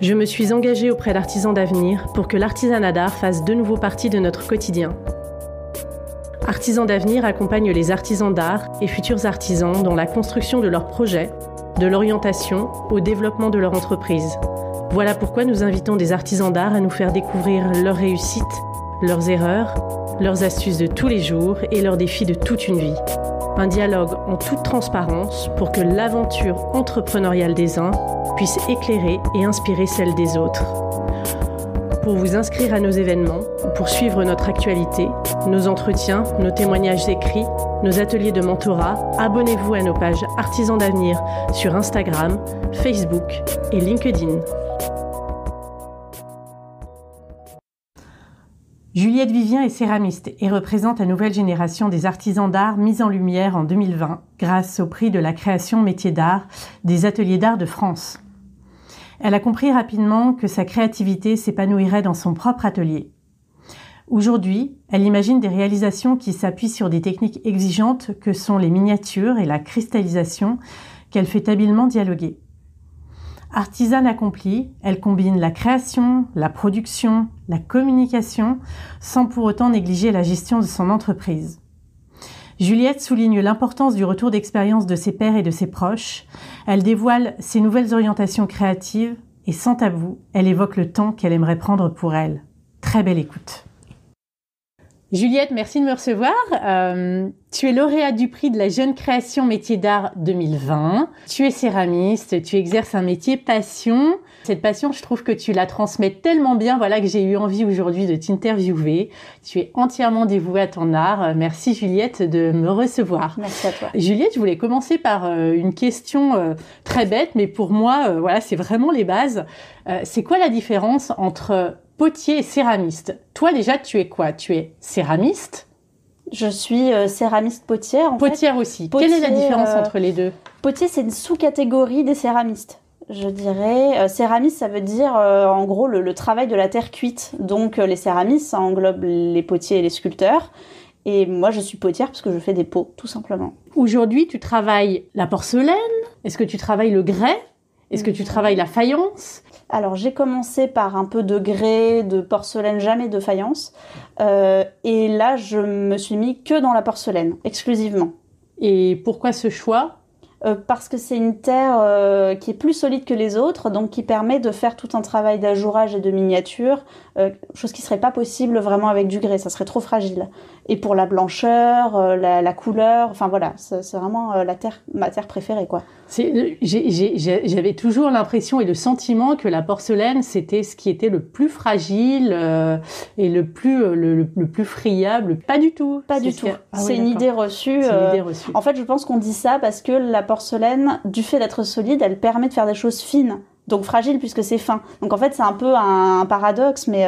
Je me suis engagée auprès d'Artisans d'avenir pour que l'artisanat d'art fasse de nouveau partie de notre quotidien. Artisans d'avenir accompagne les artisans d'art et futurs artisans dans la construction de leurs projets, de l'orientation au développement de leur entreprise. Voilà pourquoi nous invitons des artisans d'art à nous faire découvrir leurs réussites, leurs erreurs, leurs astuces de tous les jours et leurs défis de toute une vie. Un dialogue en toute transparence pour que l'aventure entrepreneuriale des uns puisse éclairer et inspirer celle des autres. Pour vous inscrire à nos événements, pour suivre notre actualité, nos entretiens, nos témoignages écrits, nos ateliers de mentorat, abonnez-vous à nos pages Artisans d'avenir sur Instagram, Facebook et LinkedIn. Juliette Vivien est céramiste et représente la nouvelle génération des artisans d'art mis en lumière en 2020 grâce au prix de la création métier d'art des ateliers d'art de France. Elle a compris rapidement que sa créativité s'épanouirait dans son propre atelier. Aujourd'hui, elle imagine des réalisations qui s'appuient sur des techniques exigeantes que sont les miniatures et la cristallisation qu'elle fait habilement dialoguer. Artisane accomplie, elle combine la création, la production, la communication, sans pour autant négliger la gestion de son entreprise. Juliette souligne l'importance du retour d'expérience de ses pairs et de ses proches. Elle dévoile ses nouvelles orientations créatives et sans tabou, elle évoque le temps qu'elle aimerait prendre pour elle. Très belle écoute. Juliette, merci de me recevoir. Euh, tu es lauréate du prix de la jeune création métier d'art 2020. Tu es céramiste, tu exerces un métier passion. Cette passion, je trouve que tu la transmets tellement bien, voilà que j'ai eu envie aujourd'hui de t'interviewer. Tu es entièrement dévouée à ton art. Merci Juliette de me recevoir. Merci à toi. Juliette, je voulais commencer par euh, une question euh, très bête, mais pour moi, voilà, c'est vraiment les bases. c'est quoi la différence entre potier et céramiste. Toi déjà, tu es quoi? Tu es céramiste? Je suis euh, céramiste potière. En potière aussi. Quelle est la différence euh, entre les deux? Potier, c'est une sous-catégorie des céramistes. Je dirais, euh, céramiste, ça veut dire en gros le, travail de la terre cuite. Donc les céramistes, ça englobe les potiers et les sculpteurs. Et moi, je suis potière parce que je fais des pots, tout simplement. Aujourd'hui, tu travailles la porcelaine Est-ce que tu travailles le grès? Est-ce que tu travailles la faïence? Alors j'ai commencé par un peu de grès, de porcelaine, jamais de faïence. Euh, et là, je me suis mis que dans la porcelaine, exclusivement. Et pourquoi ce choix? Euh, parce que c'est une terre euh, qui est plus solide que les autres, donc qui permet de faire tout un travail d'ajourage et de miniature, chose qui serait pas possible vraiment avec du grès, ça serait trop fragile. Et pour la blancheur, la, la, couleur, enfin voilà, c'est vraiment la terre, ma terre préférée quoi. J'avais toujours l'impression et le sentiment que la porcelaine, c'était ce qui était le plus fragile euh, et le plus, euh, le, plus friable. Pas du tout. Pas du tout. Ah c'est une, idée. Euh, reçue. En fait, je pense qu'on dit ça parce que la porcelaine, du fait d'être solide, elle permet de faire des choses fines donc fragile puisque c'est fin. Donc en fait c'est un peu un, paradoxe, mais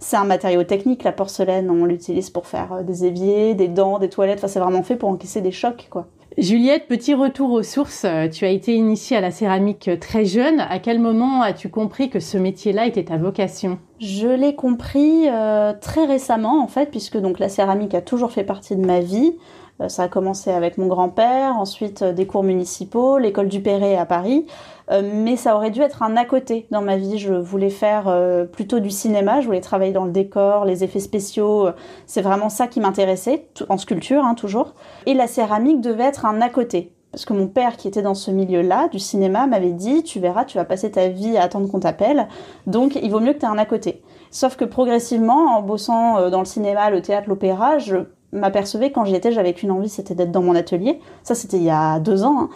c'est un matériau technique la porcelaine. On l'utilise pour faire des éviers, des dents, des toilettes. Enfin c'est vraiment fait pour encaisser des chocs quoi. Juliette, petit retour aux sources. Tu as été initiée à la céramique très jeune. À quel moment as-tu compris que ce métier-là était ta vocation? Je l'ai compris euh, très récemment en fait, puisque donc la céramique a toujours fait partie de ma vie. Euh, ça a commencé avec mon grand-père, ensuite euh, des cours municipaux, l'école du Perret à Paris. Euh, mais ça aurait dû être un à côté dans ma vie. Je voulais faire plutôt du cinéma, je voulais travailler dans le décor, les effets spéciaux. C'est vraiment ça qui m'intéressait, en sculpture hein, toujours. Et la céramique devait être un à côté. Parce que mon père, qui était dans ce milieu-là, du cinéma, m'avait dit Tu verras, tu vas passer ta vie à attendre qu'on t'appelle. Donc, il vaut mieux que tu aies un à côté. Sauf que progressivement, en bossant dans le cinéma, le théâtre, l'opéra, je m'apercevais quand j'y étais, j'avais qu'une envie, c'était d'être dans mon atelier. Ça, c'était il y a deux ans. Hein.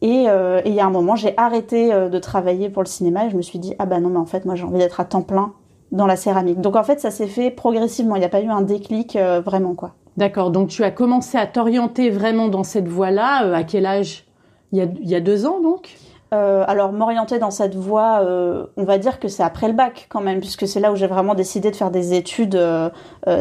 Et, euh, et, il y a un moment, j'ai arrêté euh, de travailler pour le cinéma et je me suis dit, ah bah non, mais en fait, moi, j'ai envie d'être à temps plein dans la céramique. Donc en fait, ça s'est fait progressivement. Il n'y a pas eu un déclic euh, vraiment, quoi. D'accord. Donc tu as commencé à t'orienter vraiment dans cette voie-là. à quel âge? Il y, a, deux ans, donc? Euh, alors m'orienter dans cette voie, euh, on va dire que c'est après le bac quand même, puisque c'est là où j'ai vraiment décidé de faire des études euh,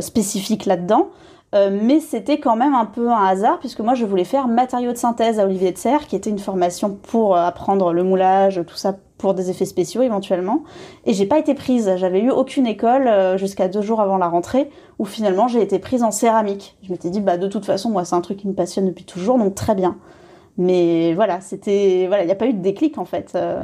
spécifiques là-dedans. mais c'était quand même un peu un hasard, puisque moi je voulais faire matériaux de synthèse à Olivier de Serre, qui était une formation pour apprendre le moulage, tout ça pour des effets spéciaux éventuellement. Et j'ai pas été prise. J'avais eu aucune école jusqu'à deux jours avant la rentrée, où finalement j'ai été prise en céramique. Je m'étais dit, bah de toute façon, moi c'est un truc qui me passionne depuis toujours, donc très bien. Mais voilà, c'était voilà, il n'y a pas eu de déclic en fait. Euh.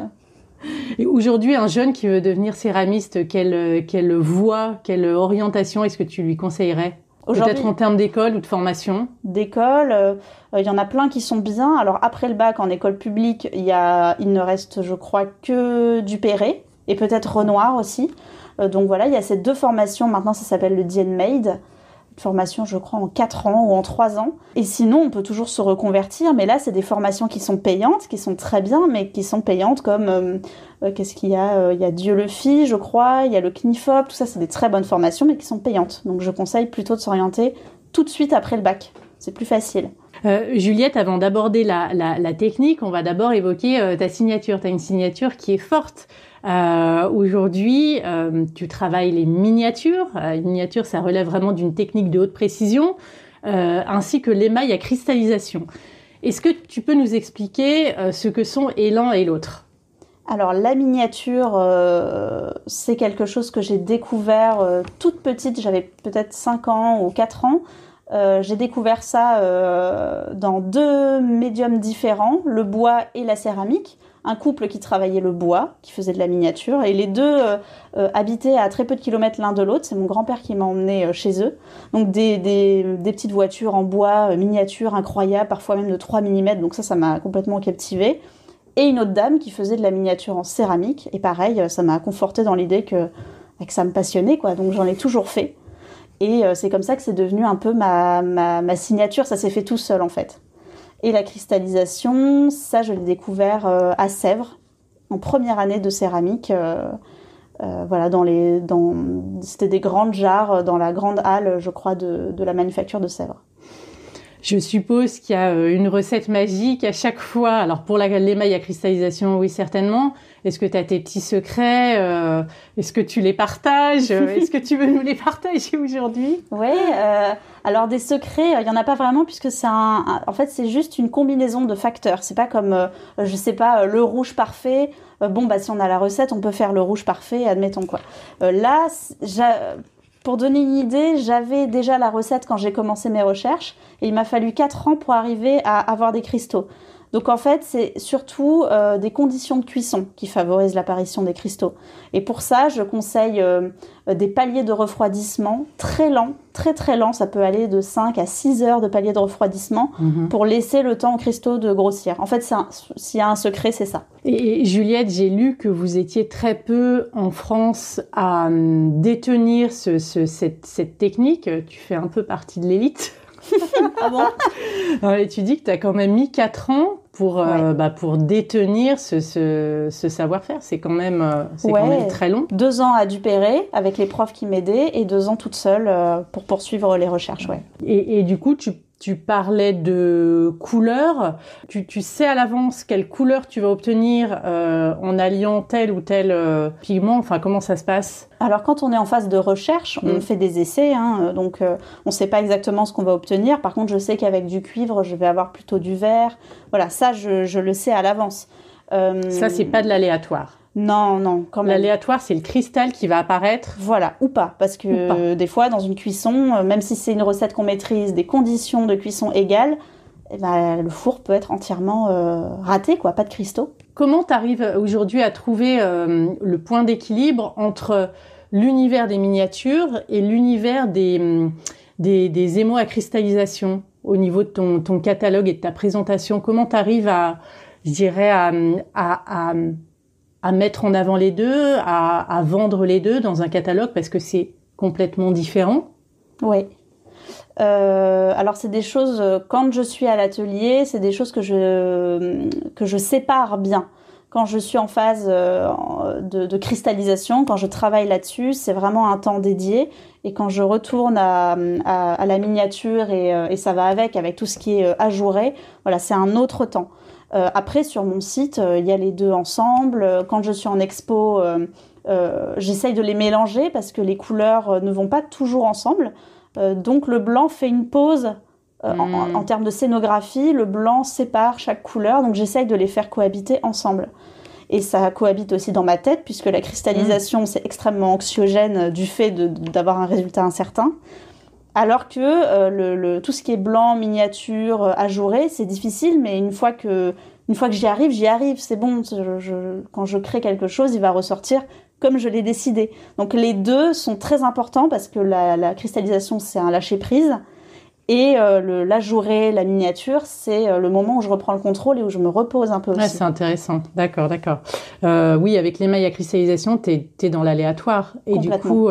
Et aujourd'hui, un jeune qui veut devenir céramiste, quelle, quelle voie, quelle orientation est-ce que tu lui conseillerais? Peut-être en termes d'école ou de formation D'école, euh, il y en a plein qui sont bien. Alors après le bac en école publique, il, y a, il ne reste, je crois, que du Perret et peut-être Renoir aussi. Euh, donc voilà, il y a ces deux formations. Maintenant, ça s'appelle le DN Made formation, je crois, en 4 ans ou en 3 ans. Et sinon, on peut toujours se reconvertir, mais là, c'est des formations qui sont payantes, qui sont très bien, mais qui sont payantes comme, euh, euh, qu'est-ce qu'il y a euh, Il y a Dieu le fit, je crois, il y a le CNIFOP, tout ça, c'est des très bonnes formations, mais qui sont payantes. Donc, je conseille plutôt de s'orienter tout de suite après le bac. C'est plus facile. Juliette, avant d'aborder la, technique, on va d'abord évoquer ta signature. Tu as une signature qui est forte. Euh, Aujourd'hui, euh, tu travailles les miniatures. Euh, les miniatures, ça relève vraiment d'une technique de haute précision, ainsi que l'émail à cristallisation. Est-ce que tu peux nous expliquer ce que sont l'un et l'autre? Alors la miniature, c'est quelque chose que j'ai découvert toute petite, j'avais peut-être 5 ans ou 4 ans. j'ai découvert ça dans deux médiums différents, le bois et la céramique un couple qui travaillait le bois, qui faisait de la miniature, et les deux euh, euh, habitaient à très peu de kilomètres l'un de l'autre. C'est mon grand-père qui m'a emmené euh, chez eux. Donc des, des, petites voitures en bois, miniature, incroyables, parfois même de 3 mm, donc ça, ça m'a complètement captivé. Et une autre dame qui faisait de la miniature en céramique, et pareil, ça m'a conforté dans l'idée que, bah, que ça me passionnait, quoi. Donc j'en ai toujours fait. Et c'est comme ça que c'est devenu un peu ma, ma signature, ça s'est fait tout seul en fait. Et la cristallisation, ça, je l'ai découvert euh, à Sèvres, en première année de céramique. Euh, euh, voilà, dans les, dans, c'était des grandes jarres dans la grande halle, je crois, de, de la manufacture de Sèvres. Je suppose qu'il y a une recette magique à chaque fois. Alors pour l'émail à cristallisation, oui certainement. Est-ce que tu as tes petits secrets euh, Est-ce que tu les partages Est-ce que tu veux nous les partager aujourd'hui? Oui. Euh, alors des secrets, il y en a pas vraiment puisque c'est un, en fait c'est juste une combinaison de facteurs. C'est pas comme euh, je sais pas le rouge parfait. bon bah si on a la recette, on peut faire le rouge parfait, admettons quoi. là, pour donner une idée, j'avais déjà la recette quand j'ai commencé mes recherches et il m'a fallu 4 ans pour arriver à avoir des cristaux. Donc en fait, c'est surtout euh, des conditions de cuisson qui favorisent l'apparition des cristaux. Et pour ça, je conseille euh, des paliers de refroidissement très lents, très très lents. Ça peut aller de 5 à 6 heures de paliers de refroidissement mhm. pour laisser le temps aux cristaux de grossir. En fait, s'il y a un secret, c'est ça. Et, Juliette, j'ai lu que vous étiez très peu en France à hum, détenir cette technique. Tu fais un peu partie de l'élite. Ah bon? Et tu dis que tu as quand même mis 4 ans pour, euh, bah, pour détenir ce, ce, savoir-faire. C'est quand, même, euh, quand même très long. Deux ans à Dupéré avec les profs qui m'aidaient et deux ans toute seule euh, pour poursuivre les recherches. Ouais. Et, et du coup, tu tu parlais de couleurs. Tu, tu sais à l'avance quelle couleur tu vas obtenir euh, en alliant tel ou tel euh, pigment. Enfin, comment ça se passe? Alors, quand on est en phase de recherche, on mm. fait des essais. Hein, euh, donc, on ne sait pas exactement ce qu'on va obtenir. Par contre, je sais qu'avec du cuivre, je vais avoir plutôt du vert. Voilà, ça, je, je le sais à l'avance. ça, c'est pas de l'aléatoire. Non, non, quand même. L'aléatoire, c'est le cristal qui va apparaître. Voilà, ou pas, parce que des fois, dans une cuisson, euh, même si c'est une recette qu'on maîtrise, des conditions de cuisson égales, eh ben, le four peut être entièrement euh, raté, quoi, pas de cristaux. Comment tu arrives aujourd'hui à trouver euh, le point d'équilibre entre l'univers des miniatures et l'univers des, mm, des, des émaux à cristallisation au niveau de ton, ton catalogue et de ta présentation? Comment tu arrives à, je dirais, à, à, à à mettre en avant les deux, à, à, vendre les deux dans un catalogue parce que c'est complètement différent. Oui. alors c'est des choses quand je suis à l'atelier, c'est des choses que je que je sépare bien quand je suis en phase euh, de, cristallisation, quand je travaille là-dessus, c'est vraiment un temps dédié. Et quand je retourne à, la miniature euh, et, ça va avec, avec tout ce qui est euh, ajouré, voilà, c'est un autre temps. Après, sur mon site, il y a les deux ensemble. Quand je suis en expo, j'essaye de les mélanger parce que les couleurs ne vont pas toujours ensemble. donc le blanc fait une pause en, hmm. en, termes de scénographie, le blanc sépare chaque couleur, donc j'essaye de les faire cohabiter ensemble. Et ça cohabite aussi dans ma tête, puisque la cristallisation, mm. c'est extrêmement anxiogène euh, du fait d'avoir un résultat incertain. Alors que euh, le, tout ce qui est blanc, miniature, euh, ajouré, c'est difficile, mais une fois que, une fois que j'y arrive, j'y arrive, c'est bon. Je, quand je crée quelque chose, il va ressortir comme je l'ai décidé. Donc les deux sont très importants parce que la, la cristallisation, c'est un lâcher-prise. Et euh, le, la miniature, c'est euh, le moment où je reprends le contrôle et où je me repose un peu aussi. c'est intéressant. D'accord, d'accord. Euh, oui, avec l'émail à cristallisation, tu es, dans l'aléatoire. Et du coup,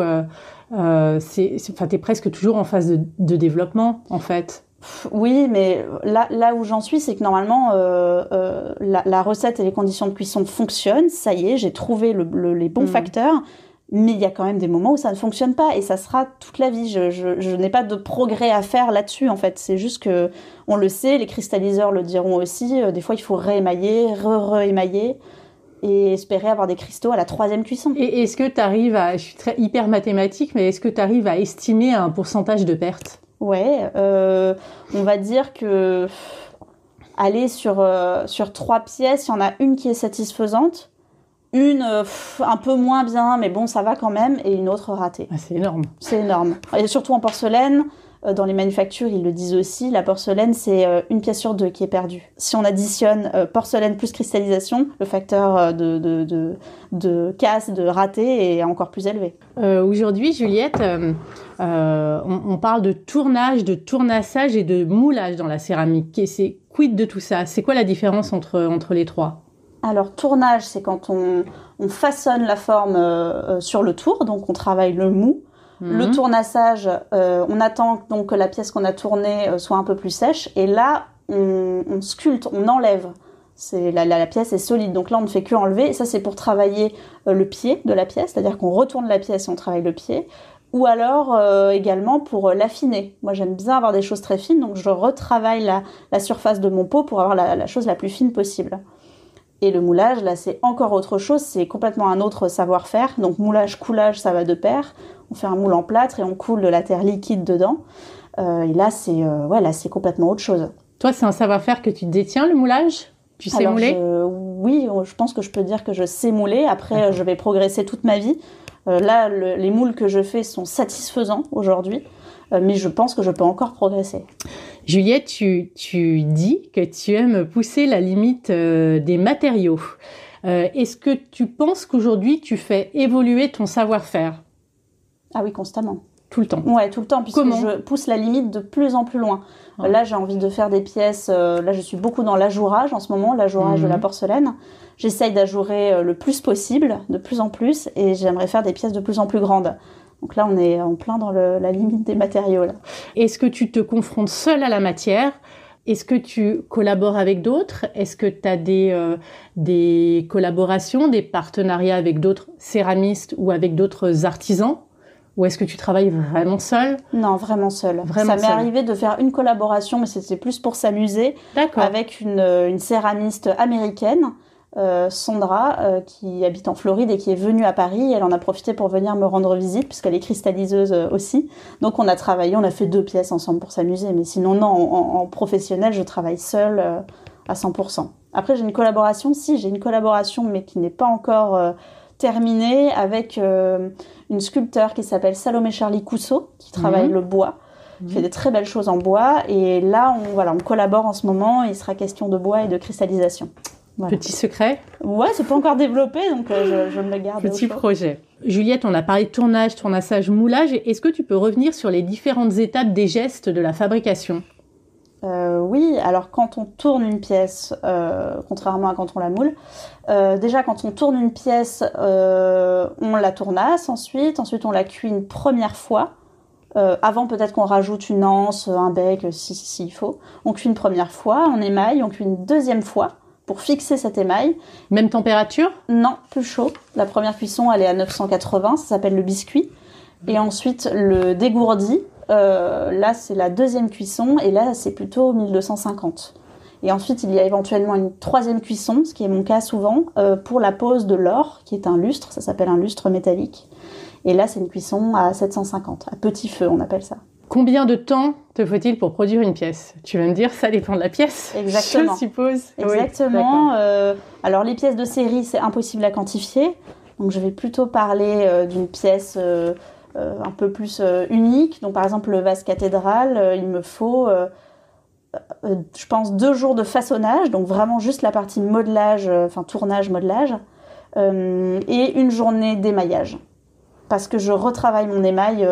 euh, c'est, tu es presque toujours en phase de, de développement, en fait. Oui, mais là, là où j'en suis, c'est que normalement, euh, euh, la, la, recette et les conditions de cuisson fonctionnent. Ça y est, j'ai trouvé le, les bons mmh. facteurs mais il y a quand même des moments où ça ne fonctionne pas et ça sera toute la vie. Je, je, je n'ai pas de progrès à faire là-dessus en fait. C'est juste que on le sait, les cristalliseurs le diront aussi. Euh, des fois, il faut réémailler, re-réémailler et espérer avoir des cristaux à la troisième cuisson. Et est-ce que tu arrives à, je suis très hyper mathématique, mais est-ce que tu arrives à estimer un pourcentage de perte Ouais, euh, on va dire que aller sur euh, sur trois pièces, il y en a une qui est satisfaisante une euh, un peu moins bien, mais bon, ça va quand même, et une autre ratée. Ah, c'est énorme. C'est énorme. Et surtout en porcelaine, dans les manufactures, ils le disent aussi, la porcelaine, c'est euh, une pièce sur deux qui est perdue. Si on additionne porcelaine plus cristallisation, le facteur de, de, de, de, casse, de raté est encore plus élevé. Aujourd'hui, Juliette, on, on, parle de tournage, de tournassage et de moulage dans la céramique. Et c'est quid de tout ça? C'est quoi la différence entre, entre les trois? Alors tournage, c'est quand on, façonne la forme euh, euh, sur le tour, donc on travaille le mou. Le mhm. tournassage, euh, on attend donc que la pièce qu'on a tournée soit un peu plus sèche, et là on, sculpte, on enlève. C'est la, la, pièce est solide, donc là on ne fait que enlever. Et ça c'est pour travailler le pied de la pièce, c'est-à-dire qu'on retourne la pièce et on travaille le pied ou alors également pour l'affiner. Moi j'aime bien avoir des choses très fines, donc je retravaille la, surface de mon pot pour avoir la, chose la plus fine possible. Et le moulage, là, c'est encore autre chose, c'est complètement un autre savoir-faire. Donc moulage, coulage, ça va de pair. On fait un moule en plâtre et on coule de la terre liquide dedans. Euh, et là, c'est euh, ouais, là, c'est complètement autre chose. Toi, c'est un savoir-faire que tu détiens, le moulage? Tu sais mouler? Oui, je pense que je peux dire que je sais mouler. Après, je vais progresser toute ma vie. Euh, là, les moules que je fais sont satisfaisants aujourd'hui. Euh, mais je pense que je peux encore progresser. Juliette, tu, tu dis que tu aimes pousser la limite euh, des matériaux. Euh, est-ce que tu penses qu'aujourd'hui tu fais évoluer ton savoir-faire? Ah oui, constamment. Tout le temps. Ouais, tout le temps, puisque je pousse la limite de plus en plus loin. Là, j'ai envie de faire des pièces. là, je suis beaucoup dans l'ajourage en ce moment, l'ajourage de la mhm. porcelaine. J'essaye d'ajourer le plus possible, de plus en plus, et j'aimerais faire des pièces de plus en plus grandes. Donc là, on est en plein dans la limite des matériaux. Est-ce que tu te confrontes seul à la matière? Est-ce que tu collabores avec d'autres? Est-ce que tu as des, euh, des collaborations, des partenariats avec d'autres céramistes ou avec d'autres artisans? Ou est-ce que tu travailles vraiment seul Non, vraiment seul. Vraiment ça m'est arrivé de faire une collaboration, mais c'était plus pour s'amuser, avec une, une céramiste américaine euh, Sandra, euh, qui habite en Floride et qui est venue à Paris. Elle en a profité pour venir me rendre visite, puisqu'elle est cristalliseuse euh, aussi. Donc on a travaillé, on a fait deux pièces ensemble pour s'amuser. Mais sinon, non, en, professionnel, je travaille seule à 100%. Après, j'ai une collaboration, si, j'ai une collaboration, mais qui n'est pas encore terminée, avec une sculpteur qui s'appelle Salomé Charlie Cousseau, qui travaille mhm. le bois qui fait mhm. des très belles choses en bois. Et là, on, voilà, on collabore en ce moment. Il sera question de bois et de cristallisation. Petit secret Ouais, c'est pas encore développé, donc euh, je, me le garde. Petit projet. Juliette, on a parlé de tournage, tournassage, moulage. Est-ce que tu peux revenir sur les différentes étapes des gestes de la fabrication? Euh, oui, alors quand on tourne une pièce, euh, contrairement à quand on la moule, déjà quand on tourne une pièce, on la tournasse ensuite, ensuite on la cuit une première fois avant, peut-être qu'on rajoute une anse, un bec, s'il si, faut. On cuit une première fois, on émaille, on cuit une deuxième fois pour fixer cet émail. Même température? Non, plus chaud. La première cuisson, elle est à 980, ça s'appelle le biscuit. Et ensuite, le dégourdi, euh, là, c'est la deuxième cuisson, et là, c'est plutôt 1250. Et ensuite, il y a éventuellement une troisième cuisson, ce qui est mon cas souvent, euh, pour la pose de l'or, qui est un lustre, ça s'appelle un lustre métallique. Et là, c'est une cuisson à 750, à petit feu, on appelle ça. Combien de temps te faut-il pour produire une pièce? Tu vas me dire, ça dépend de la pièce. Exactement. Je suppose. Exactement. euh, alors, les pièces de série, c'est impossible à quantifier. Donc, je vais plutôt parler euh, d'une pièce euh, un peu plus unique. Donc, par exemple, le vase cathédrale, il me faut, je pense, deux jours de façonnage. Donc, vraiment juste la partie modelage, enfin, tournage, modelage. et une journée d'émaillage. Parce que je retravaille mon émail.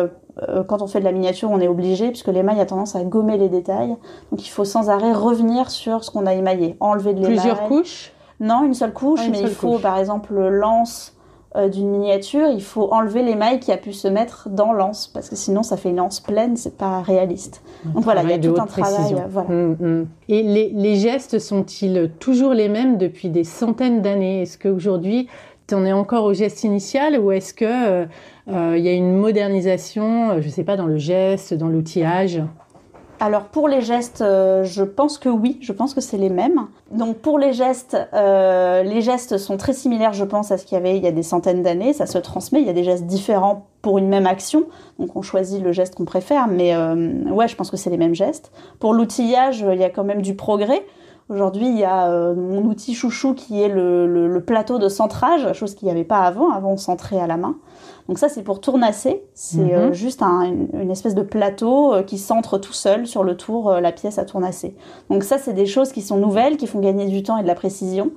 Euh, quand on fait de la miniature, on est obligé, puisque l'émail a tendance à gommer les détails. Donc, il faut sans arrêt revenir sur ce qu'on a émaillé. Enlever de l'émail. Plusieurs couches? Non, une seule couche, Ah, une mais seule il faut, couche. par exemple, l'anse euh, d'une miniature, il faut enlever l'émail qui a pu se mettre dans l'anse, parce que sinon ça fait une anse pleine, c'est pas réaliste. Donc voilà, il y a tout un travail. précision. euh, voilà. Mm, mm. Et les, les gestes sont-ils toujours les mêmes depuis des centaines d'années? Est-ce qu'aujourd'hui, tu en es encore au geste initial ou est-ce que euh, euh, il y a une modernisation, euh, je sais pas, dans le geste, dans l'outillage? Alors pour les gestes, euh, je pense que oui, je pense que c'est les mêmes. Donc pour les gestes, euh, les gestes sont très similaires, je pense, à ce qu'il y avait il y a des centaines d'années. Ça se transmet, il y a des gestes différents pour une même action. Donc on choisit le geste qu'on préfère, mais euh, ouais, je pense que c'est les mêmes gestes. Pour l'outillage, il y a quand même du progrès. Aujourd'hui, il y a euh, mon outil chouchou qui est le, le- le plateau de centrage, chose qu'il n'y avait pas avant. Avant, on centrait à la main. Donc ça, c'est pour tournasser. C'est Mhm. euh, juste un- une, une espèce de plateau euh, qui centre tout seul sur le tour la pièce à tournasser. Donc ça, c'est des choses qui sont nouvelles, qui font gagner du temps et de la précision.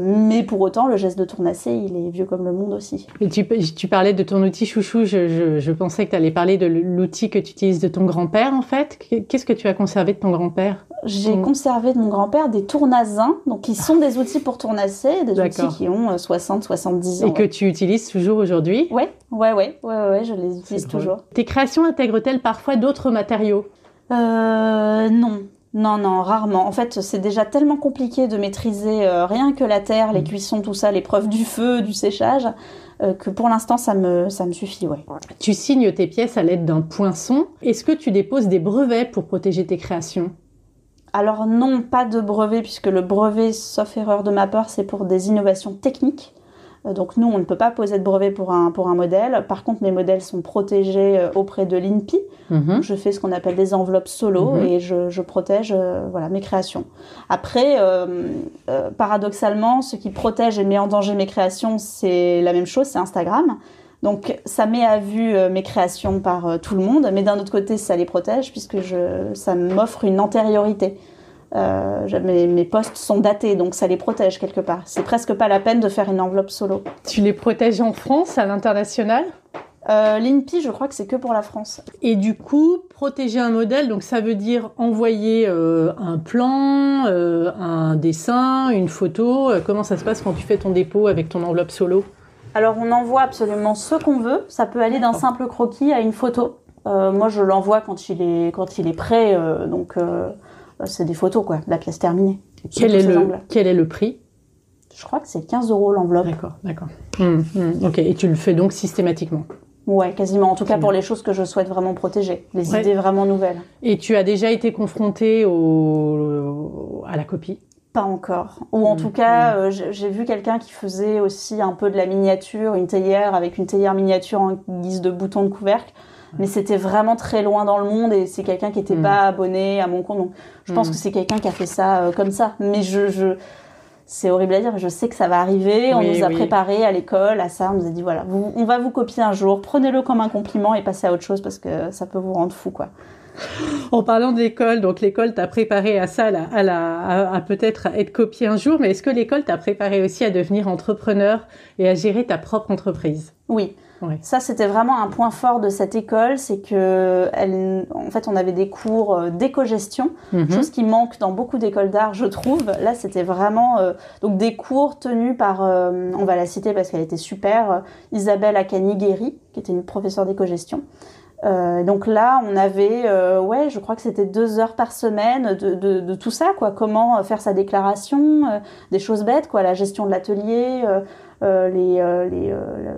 Mais pour autant, le geste de tournasser, il est vieux comme le monde aussi. Et tu, tu parlais de ton outil chouchou, je, je- je pensais que tu allais parler de l'outil que tu utilises de ton grand-père en fait. Qu'est-ce que tu as conservé de ton grand-père? J'ai Mm. conservé de mon grand-père des tournasins, donc qui sont des outils pour tournasser, des outils qui ont euh, 60, 70 ans. et que tu utilises toujours aujourd'hui? Ouais, ouais, ouais, ouais, ouais, je les utilise toujours. Tes créations intègrent-elles parfois d'autres matériaux? Euh, non. Non, non, rarement. En fait, c'est déjà tellement compliqué de maîtriser euh, rien que la terre, les Mm. cuissons, tout ça, l'épreuve du feu, du séchage, euh, que pour l'instant, ça me, ça me suffit, ouais. Tu signes tes pièces à l'aide d'un poinçon. Est-ce que tu déposes des brevets pour protéger tes créations? Alors non, pas de brevet, puisque le brevet, sauf erreur de ma part, c'est pour des innovations techniques. Euh, Donc nous, on ne peut pas poser de brevet pour un, pour un modèle. Par contre, mes modèles sont protégés euh, auprès de l'INPI. Mhm. Je fais ce qu'on appelle des enveloppes solo Mhm. et je, je protège euh, voilà, mes créations. Après, euh, euh, paradoxalement, ce qui protège et met en danger mes créations, c'est la même chose, c'est Instagram. Donc ça met à vue euh, mes créations par euh, tout le monde, mais d'un autre côté, ça les protège puisque je, ça m'offre une antériorité. Euh, mes, mes posts sont datés, donc ça les protège quelque part. C'est presque pas la peine de faire une enveloppe solo. Tu les protèges en France, à l'international? Euh, L'INPI, je crois que c'est que pour la France. Et du coup, protéger un modèle, donc ça veut dire envoyer euh, un plan, un dessin, une photo. Comment ça se passe quand tu fais ton dépôt avec ton enveloppe solo? Alors on envoie absolument ce qu'on veut. Ça peut aller d'un simple croquis à une photo. Euh, moi je l'envoie quand il est quand il est prêt. euh, donc euh, c'est des photos quoi, la pièce terminée. Quel est, le, angles. quel est le prix? Je crois que c'est 15 euros l'enveloppe. D'accord, d'accord. Hum, hum, ok, et tu le fais donc systématiquement? Ouais, quasiment. En tout cas pour les choses que je souhaite vraiment protéger, les Ouais. idées vraiment nouvelles. Et tu as déjà été confronté au, à la copie? Pas encore. Ou en Mm, tout cas, euh, j'ai vu quelqu'un qui faisait aussi un peu de la miniature, une théière avec une théière miniature en guise de bouton de couvercle. Mais c'était vraiment très loin dans le monde et c'est quelqu'un qui n'était Mm. pas abonné à mon compte. Donc je pense Mm. que c'est quelqu'un qui a fait ça euh, comme ça. Mais je, je... c'est horrible à dire, mais je sais que ça va arriver. On Oui, nous a oui. préparé à l'école à ça. On nous a dit voilà, vous- on va vous copier un jour. Prenez-le comme un compliment et passez à autre chose parce que ça peut vous rendre fou, quoi. En parlant de l'école, donc l'école t'a préparé à ça, à, la- à, la- à- à peut-être être copié un jour, mais est-ce que l'école t'a préparé aussi à devenir entrepreneur et à gérer ta propre entreprise? Oui. Ça, c'était vraiment un point fort de cette école, c'est que, elle, en fait, on avait des cours euh, d'éco-gestion, Mhm. chose qui manque dans beaucoup d'écoles d'art, je trouve. Là, c'était vraiment euh, donc des cours tenus par, euh, on va la citer parce qu'elle était super, euh, Isabelle Akani-Guéry, qui était une professeure d'éco-gestion. Euh, donc là, on avait, euh, ouais, je crois que c'était deux heures par semaine de, de, tout ça, quoi. Comment faire sa déclaration, euh, des choses bêtes, quoi, la gestion de l'atelier, euh, les, les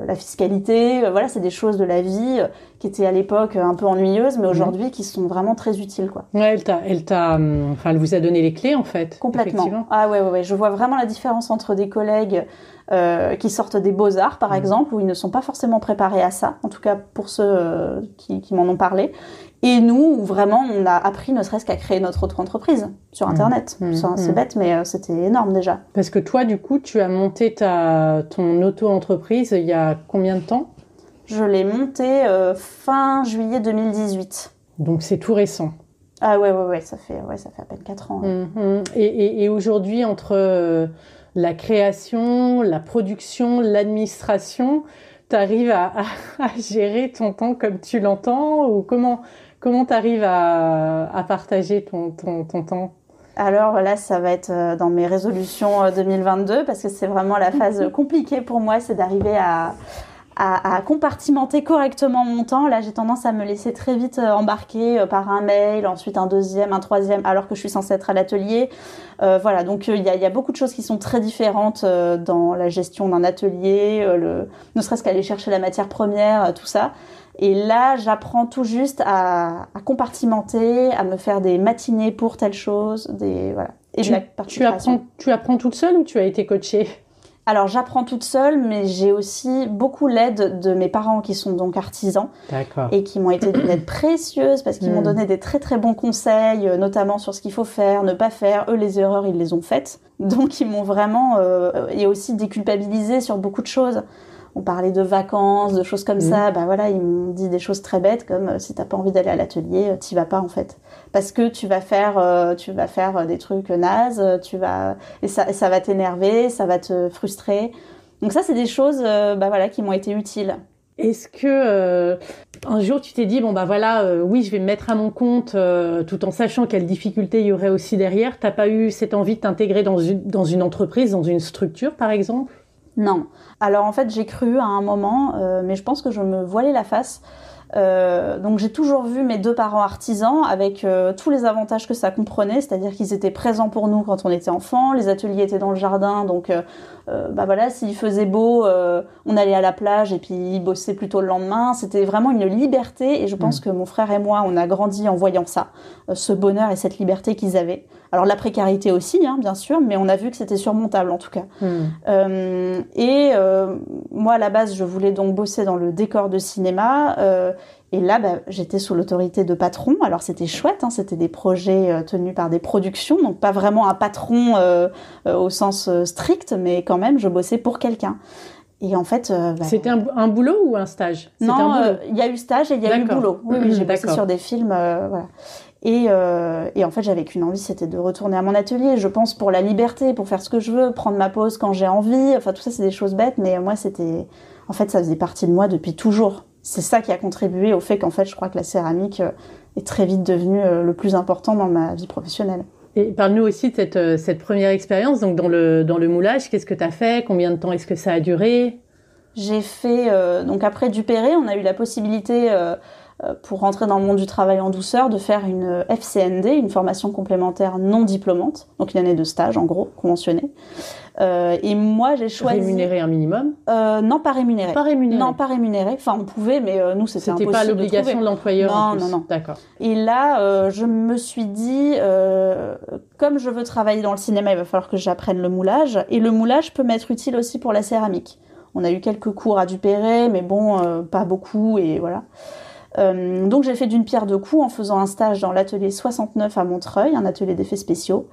la fiscalité, voilà, c'est des choses de la vie qui étaient à l'époque un peu ennuyeuses, mais mmh. aujourd'hui qui sont vraiment très utiles, quoi. Ouais, elle t'a, elle t'a, hum, enfin, elle vous a donné les clés, en fait. Complètement. Ah ouais, ouais, ouais, je vois vraiment la différence entre des collègues euh, qui sortent des beaux-arts, par mmh. exemple, où ils ne sont pas forcément préparés à ça, en tout cas pour ceux euh, qui, qui m'en ont parlé. Et nous, vraiment, on a appris ne serait-ce qu'à créer notre autre entreprise sur mmh. Internet. Mmh. C'est bête, mais euh, c'était énorme déjà. Parce que toi, du coup, tu as monté ta, ton auto-entreprise il y a combien de temps? Je l'ai montée fin juillet 2018. Donc c'est tout récent. Ah ouais, ouais, ouais, ça fait, ouais, ça fait à peine 4 ans. Et, et, et aujourd'hui, entre la création, la production, l'administration, tu arrives à, gérer ton temps comme tu l'entends ou comment comment tu arrives à, partager ton, ton, ton temps? Alors voilà, ça va être euh, dans mes résolutions 2022 euh, parce que c'est vraiment la phase compliquée pour moi, c'est d'arriver à, à, compartimenter correctement mon temps. Là, j'ai tendance à me laisser très vite euh, embarquer par un mail, ensuite un deuxième, un troisième, alors que je suis censée être à l'atelier. Euh, voilà, donc il y, a, beaucoup de choses qui sont très différentes dans la gestion d'un atelier, le, ne serait-ce qu'aller chercher la matière première, tout ça. Et là, j'apprends tout juste à, à, compartimenter, à me faire des matinées pour telle chose, des voilà. Et tu, tu apprends, tu apprends toute seule ou tu as été coachée? Alors j'apprends toute seule, mais j'ai aussi beaucoup l'aide de mes parents qui sont donc artisans et qui m'ont été d'une aide précieuse parce qu'ils m'ont hmm. donné des très très bons conseils, euh, notamment sur ce qu'il faut faire, ne pas faire. Eux les erreurs ils les ont faites, donc ils m'ont vraiment euh, et aussi déculpabilisé sur beaucoup de choses on parlait de vacances, de choses comme ça. Bah voilà, ils m'ont dit des choses très bêtes comme euh, si t'as pas envie d'aller à l'atelier, euh, t'y vas pas en fait, parce que tu vas faire, euh, tu vas faire des trucs nazes, tu vas et ça, ça va t'énerver, ça va te frustrer. Donc ça, c'est des choses, bah voilà, qui m'ont été utiles. Est-ce que un jour tu t'es dit bon bah voilà oui je vais me mettre à mon compte tout en sachant quelles difficultés il y aurait aussi derrière? T'as pas eu cette envie de t'intégrer dans une dans une entreprise dans une structure par exemple? Non. Alors en fait, j'ai cru à un moment, euh, mais je pense que je me voilais la face. Euh, donc j'ai toujours vu mes deux parents artisans avec euh, tous les avantages que ça comprenait, c'est-à-dire qu'ils étaient présents pour nous quand on était enfant, les ateliers étaient dans le jardin, donc bah voilà, s'il faisait beau, on allait à la plage et puis ils bossaient plutôt le lendemain. C'était vraiment une liberté et je pense mm. que mon frère et moi, on a grandi en voyant ça, ce bonheur et cette liberté qu'ils avaient. Alors la précarité aussi, hein, bien sûr, mais on a vu que c'était surmontable en tout cas. Euh, et euh, moi, à la base, je voulais donc bosser dans le décor de cinéma. Euh, et là, bah, j'étais sous l'autorité de patrons. Alors c'était chouette, hein, c'était des projets tenus par des productions, donc pas vraiment un patron au sens strict, mais quand même, je bossais pour quelqu'un. Et en fait, bah, c'était un, boulot ou un stage? Non, il y a eu stage et il y a eu boulot. Oui, oui j'ai bossé sur des films, voilà. Et, euh, et, en fait, j'avais qu'une envie, c'était de retourner à mon atelier. Je pense pour la liberté, pour faire ce que je veux, prendre ma pause quand j'ai envie. Enfin, tout ça, c'est des choses bêtes, mais moi, c'était, en fait, ça faisait partie de moi depuis toujours. C'est ça qui a contribué au fait qu'en fait, je crois que la céramique euh, est très vite devenue euh, le plus important dans ma vie professionnelle. Et parle-nous aussi de cette, euh, cette première expérience, donc dans le, dans le moulage. Qu'est-ce que tu as fait Combien de temps est-ce que ça a duré? J'ai fait, euh, donc après Dupéré, on a eu la possibilité euh, pour rentrer dans le monde du travail en douceur, de faire une FCND, une formation complémentaire non diplômante, donc une année de stage en gros, conventionnée. Euh, et moi, j'ai choisi. Rémunérer un minimum? Euh, Non, pas rémunéré. Pas rémunéré. Non, pas rémunéré. Enfin, on pouvait, mais euh, nous, c'était impossible. C'était pas l'obligation de, l'employeur. Non, non, non. D'accord. Et là, euh, je me suis dit, comme je veux travailler dans le cinéma, il va falloir que j'apprenne le moulage. Et le moulage peut m'être utile aussi pour la céramique. On a eu quelques cours à Dupéré, mais bon, pas beaucoup, et voilà. Euh, donc j'ai fait d'une pierre deux coups en faisant un stage dans l'atelier 69 à Montreuil, un atelier d'effets spéciaux,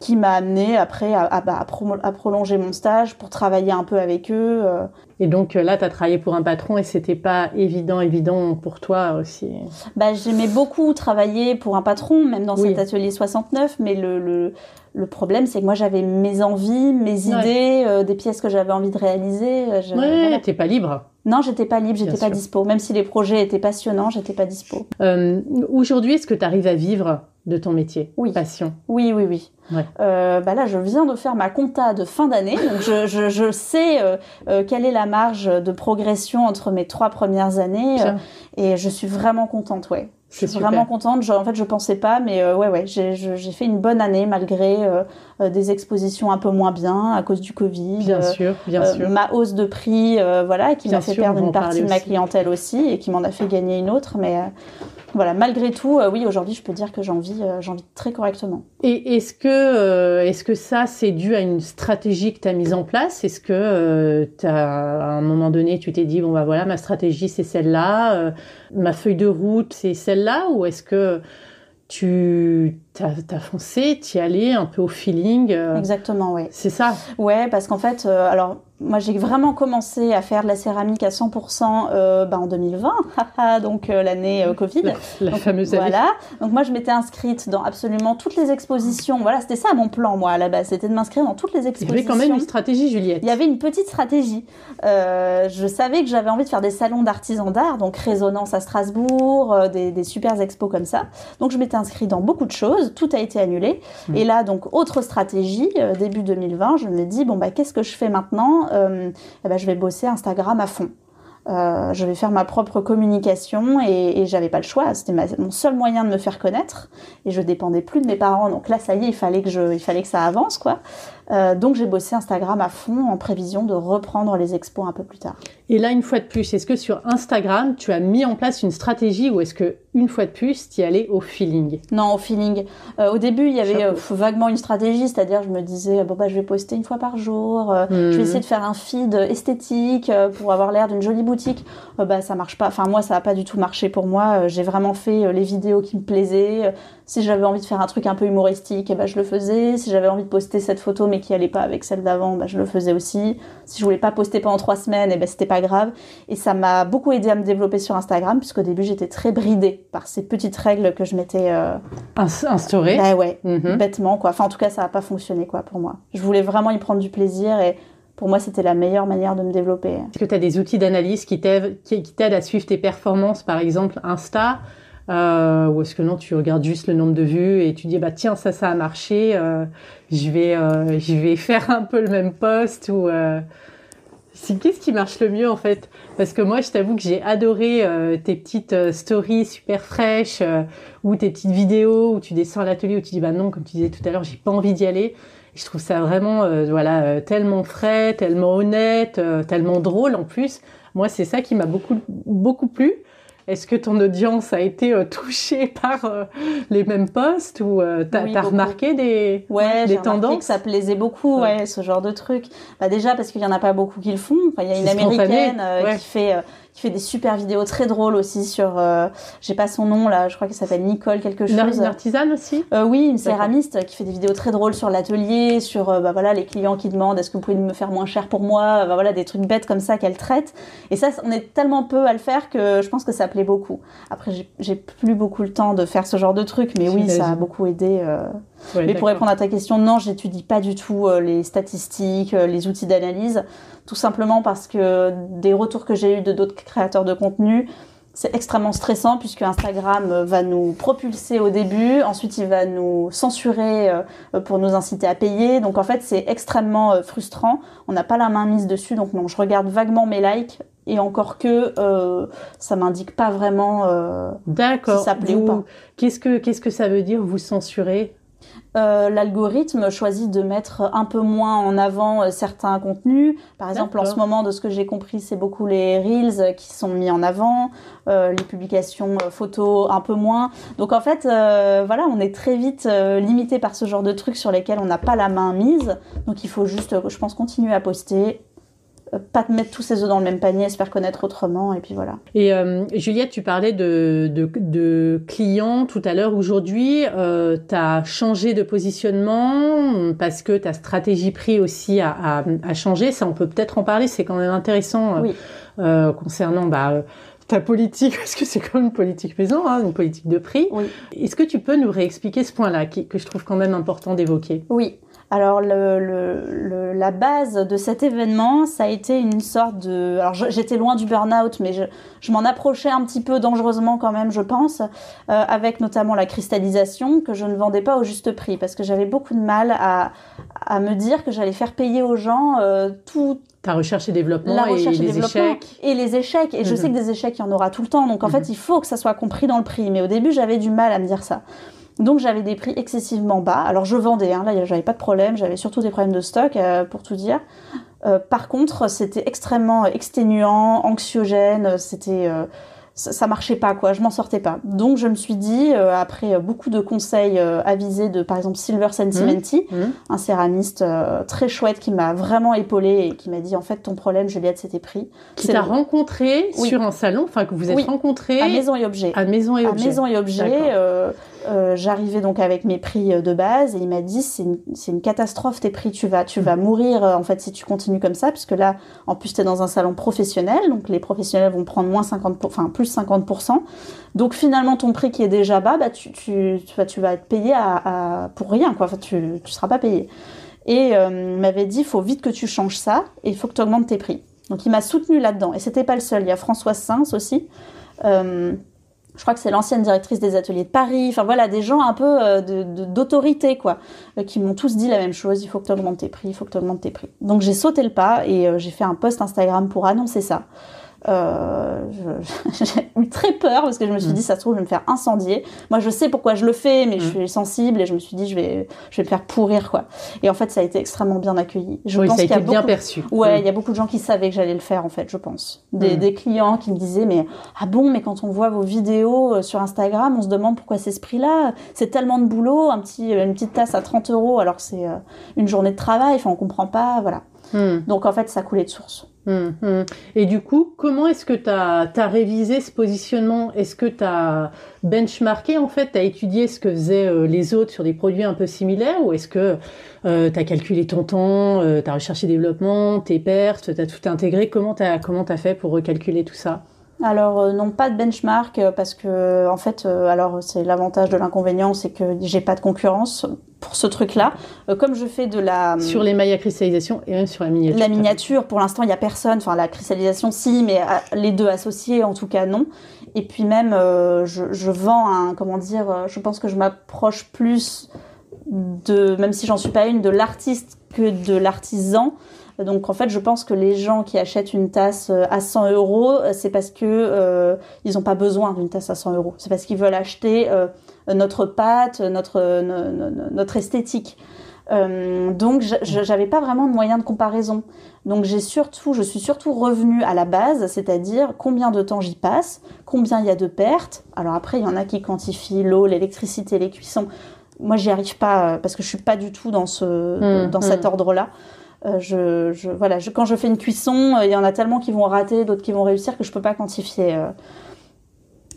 qui m'a amené après à, bah, à, prolonger mon stage pour travailler un peu avec eux. Euh. Et donc là, tu as travaillé pour un patron et c'était pas évident, évident pour toi aussi bah, J'aimais beaucoup travailler pour un patron, même dans cet atelier 69, mais le, le, le problème, c'est que moi, j'avais mes envies, mes idées, euh, des pièces que j'avais envie de réaliser. Je, ouais, t'es pas libre. Non, j'étais pas libre, j'étais pas dispo. Même si les projets étaient passionnants, j'étais pas dispo. Euh, Aujourd'hui, est-ce que tu arrives à vivre de ton métier? Oui. Passion. Oui, oui, oui. Ouais. Euh, bah là, je viens de faire ma compta de fin d'année, donc je, je, je sais euh, euh, quelle est la marge de progression entre mes trois premières années, et je suis vraiment contente, ouais. Je suis super. vraiment contente. Je- en fait, je pensais pas, mais euh, ouais, ouais, j'ai fait une bonne année malgré euh, euh, des expositions un peu moins bien à cause du Covid. Bien euh, sûr, bien euh, sûr. ma hausse de prix, euh, voilà, qui m'a fait perdre une partie de ma clientèle aussi et qui m'en a fait gagner une autre. Mais euh, voilà, malgré tout, euh, oui, aujourd'hui, je peux dire que j'en vis, euh, très correctement. Et est-ce que, euh, est-ce que ça, c'est dû à une stratégie que tu as mise en place? Est-ce que t'as- à un moment donné, tu t'es dit, bon, bah voilà, ma stratégie, c'est celle-là, ma feuille de route, c'est celle-là? Ou est-ce que tu t'as, foncé, t'y allais un peu au feeling euh, Exactement, ouais. C'est ça Ouais, parce qu'en fait, euh, alors moi j'ai vraiment commencé à faire de la céramique à 100% euh, bah, en 2020, haha, donc euh, l'année Covid. La, la Donc, fameuse année. Voilà. Donc moi je m'étais inscrite dans absolument toutes les expositions. Voilà, c'était ça mon plan moi à la base, c'était de m'inscrire dans toutes les Il y expositions. avait quand même une stratégie, Juliette. Il y avait une petite stratégie. Je savais que j'avais envie de faire des salons d'artisans d'art, donc Résonance à Strasbourg, des, des super expos comme ça. Donc je m'étais inscrite dans beaucoup de choses, tout a été annulé. Mm. Et là, donc autre stratégie, euh, début 2020, je me dis bon bah qu'est-ce que je fais maintenant? Euh, eh ben, je vais bosser Instagram à fond. Euh, je vais faire ma propre communication et, et j'avais pas le choix. C'était mon seul moyen de me faire connaître et je dépendais plus de mes parents. Donc là, ça y est, il fallait que je, il fallait que ça avance quoi. Euh, donc j'ai bossé Instagram à fond en prévision de reprendre les expos un peu plus tard. Et là, une fois de plus, est-ce que sur Instagram, tu as mis en place une stratégie ou est-ce que, une fois de plus, tu y allais au feeling? Non, au feeling. Euh, au début, il y avait euh, vaguement une stratégie, c'est-à-dire je me disais bon bah je vais poster une fois par jour, je vais essayer de faire un feed esthétique pour avoir l'air d'une jolie boutique. Bah ça marche pas. Enfin moi ça a pas du tout marché pour moi. J'ai vraiment fait les vidéos qui me plaisaient. Si j'avais envie de faire un truc un peu humoristique, eh ben, je le faisais. Si j'avais envie de poster cette photo mais qui allait pas avec celle d'avant, bah, je le faisais aussi. Si je voulais pas poster pendant trois semaines, eh ben c'était pas grave. Et ça m'a beaucoup aidé à me développer sur Instagram puisqu'au début j'étais très bridée par ces petites règles que je m'étais euh, Ins- Instauré bah ouais, Mhm. bêtement quoi. Enfin en tout cas ça n'a pas fonctionné quoi pour moi. Je voulais vraiment y prendre du plaisir et pour moi c'était la meilleure manière de me développer. Est-ce que tu as des outils d'analyse qui t'aident à suivre tes performances, par exemple Insta euh, Ou est-ce que non, tu regardes juste le nombre de vues et tu dis, bah tiens, ça, ça a marché, euh, je, vais, euh, je vais faire un peu le même post ou... c'est qu'est-ce qui marche le mieux en fait? Parce que moi, je t'avoue que j'ai adoré tes petites stories super fraîches ou tes petites vidéos où tu descends à l'atelier où tu dis bah non, comme tu disais tout à l'heure, j'ai pas envie d'y aller. Je trouve ça vraiment voilà tellement frais, tellement honnête, tellement drôle en plus. Moi, c'est ça qui m'a beaucoup beaucoup plu. Est-ce que ton audience a été euh, touchée par euh, les mêmes posts ou euh, t'as Oui, remarqué des, Ouais, des tendances que ça plaisait beaucoup, Ouais. ouais, ce genre de truc. Bah déjà parce qu'il y en a pas beaucoup qui le font. Enfin, il y a une américaine ouais. qui fait qui fait des super vidéos très drôles aussi sur. euh, J'ai pas son nom là, je crois qu'elle s'appelle Nicole quelque chose. une artisane aussi Euh, oui, une céramiste qui fait des vidéos très drôles sur l'atelier, sur euh, bah, voilà les clients qui demandent est-ce que vous pouvez me faire moins cher pour moi, bah, voilà des trucs bêtes comme ça qu'elle traite. Et ça, on est tellement peu à le faire que je pense que ça plaît beaucoup. Après, j'ai- plus beaucoup le temps de faire ce genre de trucs, mais oui, ça a beaucoup aidé. euh. Ouais, Mais pour répondre à ta question, non, j'étudie pas du tout les statistiques, les outils d'analyse, tout simplement parce que des retours que j'ai eu de d'autres créateurs de contenu, c'est extrêmement stressant puisque Instagram euh, va nous propulser au début, ensuite il va nous censurer euh, pour nous inciter à payer. Donc en fait, c'est extrêmement euh, frustrant. On n'a pas la main mise dessus, donc non, je regarde vaguement mes likes et encore que euh, ça m'indique pas vraiment. euh, si ça plaît ou pas. Qu'est-ce que qu'est-ce que ça veut dire vous censurer? Euh, L'algorithme choisit de mettre un peu moins en avant euh, certains contenus. Par exemple, en ce moment, de ce que j'ai compris, c'est beaucoup les reels euh, qui sont mis en avant, euh, les publications euh, photos un peu moins. Donc en fait, euh, voilà, on est très vite limité par ce genre de trucs sur lesquels on n'a pas la main mise. Donc il faut juste, je pense, continuer à poster, pas mettre tous ses œufs dans le même panier, se faire connaître autrement, et puis voilà. Et euh, Juliette, tu parlais de, de, de clients tout à l'heure. Aujourd'hui, euh, tu as changé de positionnement parce que ta stratégie prix aussi a, a, a changé. Ça, on peut peut-être en parler. C'est quand même intéressant euh, Oui. euh, concernant bah, ta politique, parce que c'est quand même une politique maison, hein, une politique de prix. Oui. Est-ce que tu peux nous réexpliquer ce point-là que je trouve quand même important d'évoquer? Oui. Alors le, la base de cet événement, ça a été une sorte de... Alors j'étais loin du burn-out, mais je, m'en approchais un petit peu dangereusement quand même, je pense, euh, avec notamment la cristallisation que je ne vendais pas au juste prix, parce que j'avais beaucoup de mal à, à me dire que j'allais faire payer aux gens euh, tout... Ta recherche et développement et les échecs. Et les échecs. Et je sais que des échecs, il y en aura tout le temps. Donc en fait, il faut que ça soit compris dans le prix. Mais au début, j'avais du mal à me dire ça. Donc j'avais des prix excessivement bas. Alors je vendais, hein, là j'avais pas de problème, j'avais surtout des problèmes de stock euh, pour tout dire. Euh, par contre, c'était extrêmement exténuant, anxiogène, c'était euh, ça, marchait pas quoi, je m'en sortais pas. Donc je me suis dit après beaucoup de conseils avisés de par exemple Silver Sentimenti, mmh. Mmh. un céramiste très chouette qui m'a vraiment épaulé et qui m'a dit en fait ton problème Juliette c'était pris. Qui t'a rencontré sur un salon, enfin que vous êtes rencontré à Maison et Objet. À Maison et Objet. À Maison et Objet. J'arrivais donc avec mes prix de base et il m'a dit c'est une, une, catastrophe tes prix, tu vas tu vas mourir en fait si tu continues comme ça puisque là en plus tu es dans un salon professionnel donc les professionnels vont prendre moins 50 enfin plus 50%. Donc finalement, ton prix qui est déjà bas, bah, tu, tu, tu, vas être payé à, pour rien, quoi. Enfin, tu ne seras pas payé. Et euh, il m'avait dit, il faut vite que tu changes ça et il faut que tu augmentes tes prix. Donc il m'a soutenu là-dedans. Et c'était pas le seul. Il y a Françoise Sins aussi. Euh, je crois que c'est l'ancienne directrice des ateliers de Paris. Enfin voilà, des gens un peu euh, d'autorité, quoi, qui m'ont tous dit la même chose. Il faut que tu augmentes tes prix, il faut que tu augmentes tes prix. Donc j'ai sauté le pas et j'ai fait un post Instagram pour annoncer ça. Euh, j'ai eu très peur parce que je me suis mm. dit ça se trouve je vais me faire incendier. Moi je sais pourquoi je le fais mais je mm. suis sensible et je me suis dit je vais je vais me faire pourrir quoi. Et en fait ça a été extrêmement bien accueilli. Je oui, pense ça a été bien perçu. Ouais, il y a beaucoup de gens qui savaient que j'allais le faire en fait, je pense. Des, mm. des, clients qui me disaient mais ah bon mais quand on voit vos vidéos euh, sur Instagram on se demande pourquoi c'est ce prix-là? C'est tellement de boulot, un petit une petite tasse à 30 euros alors que c'est euh, une journée de travail. Enfin on comprend pas, voilà. Donc en fait ça coulait de source. Hum. Et du coup, comment est-ce que tu as, révisé ce positionnement? Est-ce que tu as benchmarké en fait, tu as étudié ce que faisaient euh, les autres sur des produits un peu similaires? Ou est-ce que euh, tu as calculé ton temps, euh, tu as recherché développement, tes pertes, tu as tout intégré? Comment tu as, fait pour recalculer tout ça? Alors euh, non pas de benchmark parce que en fait alors c'est l'avantage de l'inconvénient c'est que j'ai pas de concurrence pour ce truc-là. comme je fais de la sur les mailles à cristallisation et même sur la miniature. La miniature pour l'instant il y a personne. Enfin la cristallisation si mais les deux associés en tout cas non. Et puis même je, je vends un comment dire je pense que je m'approche plus de même si j'en suis pas une de l'artiste que de l'artisan donc en fait, je pense que les gens qui achètent une tasse euh, à 100 euros, euh, c'est parce que euh, ils n'ont pas besoin d'une tasse à 100 euros. C'est parce qu'ils veulent acheter notre pâte, notre notre esthétique. donc j'avais pas vraiment de moyen de comparaison. Donc j'ai surtout, je suis surtout revenue à la base, c'est-à-dire combien de temps j'y passe, combien il y a de pertes. Alors après, il y en a qui quantifient l'eau, l'électricité, les cuissons. Moi, j'y arrive pas parce que je suis pas du tout dans ce mmh, dans cet mmh. ordre-là. Euh, je, je, voilà, je, quand je fais une cuisson, euh, il y en a tellement qui vont rater, d'autres qui vont réussir que je peux pas quantifier. Euh.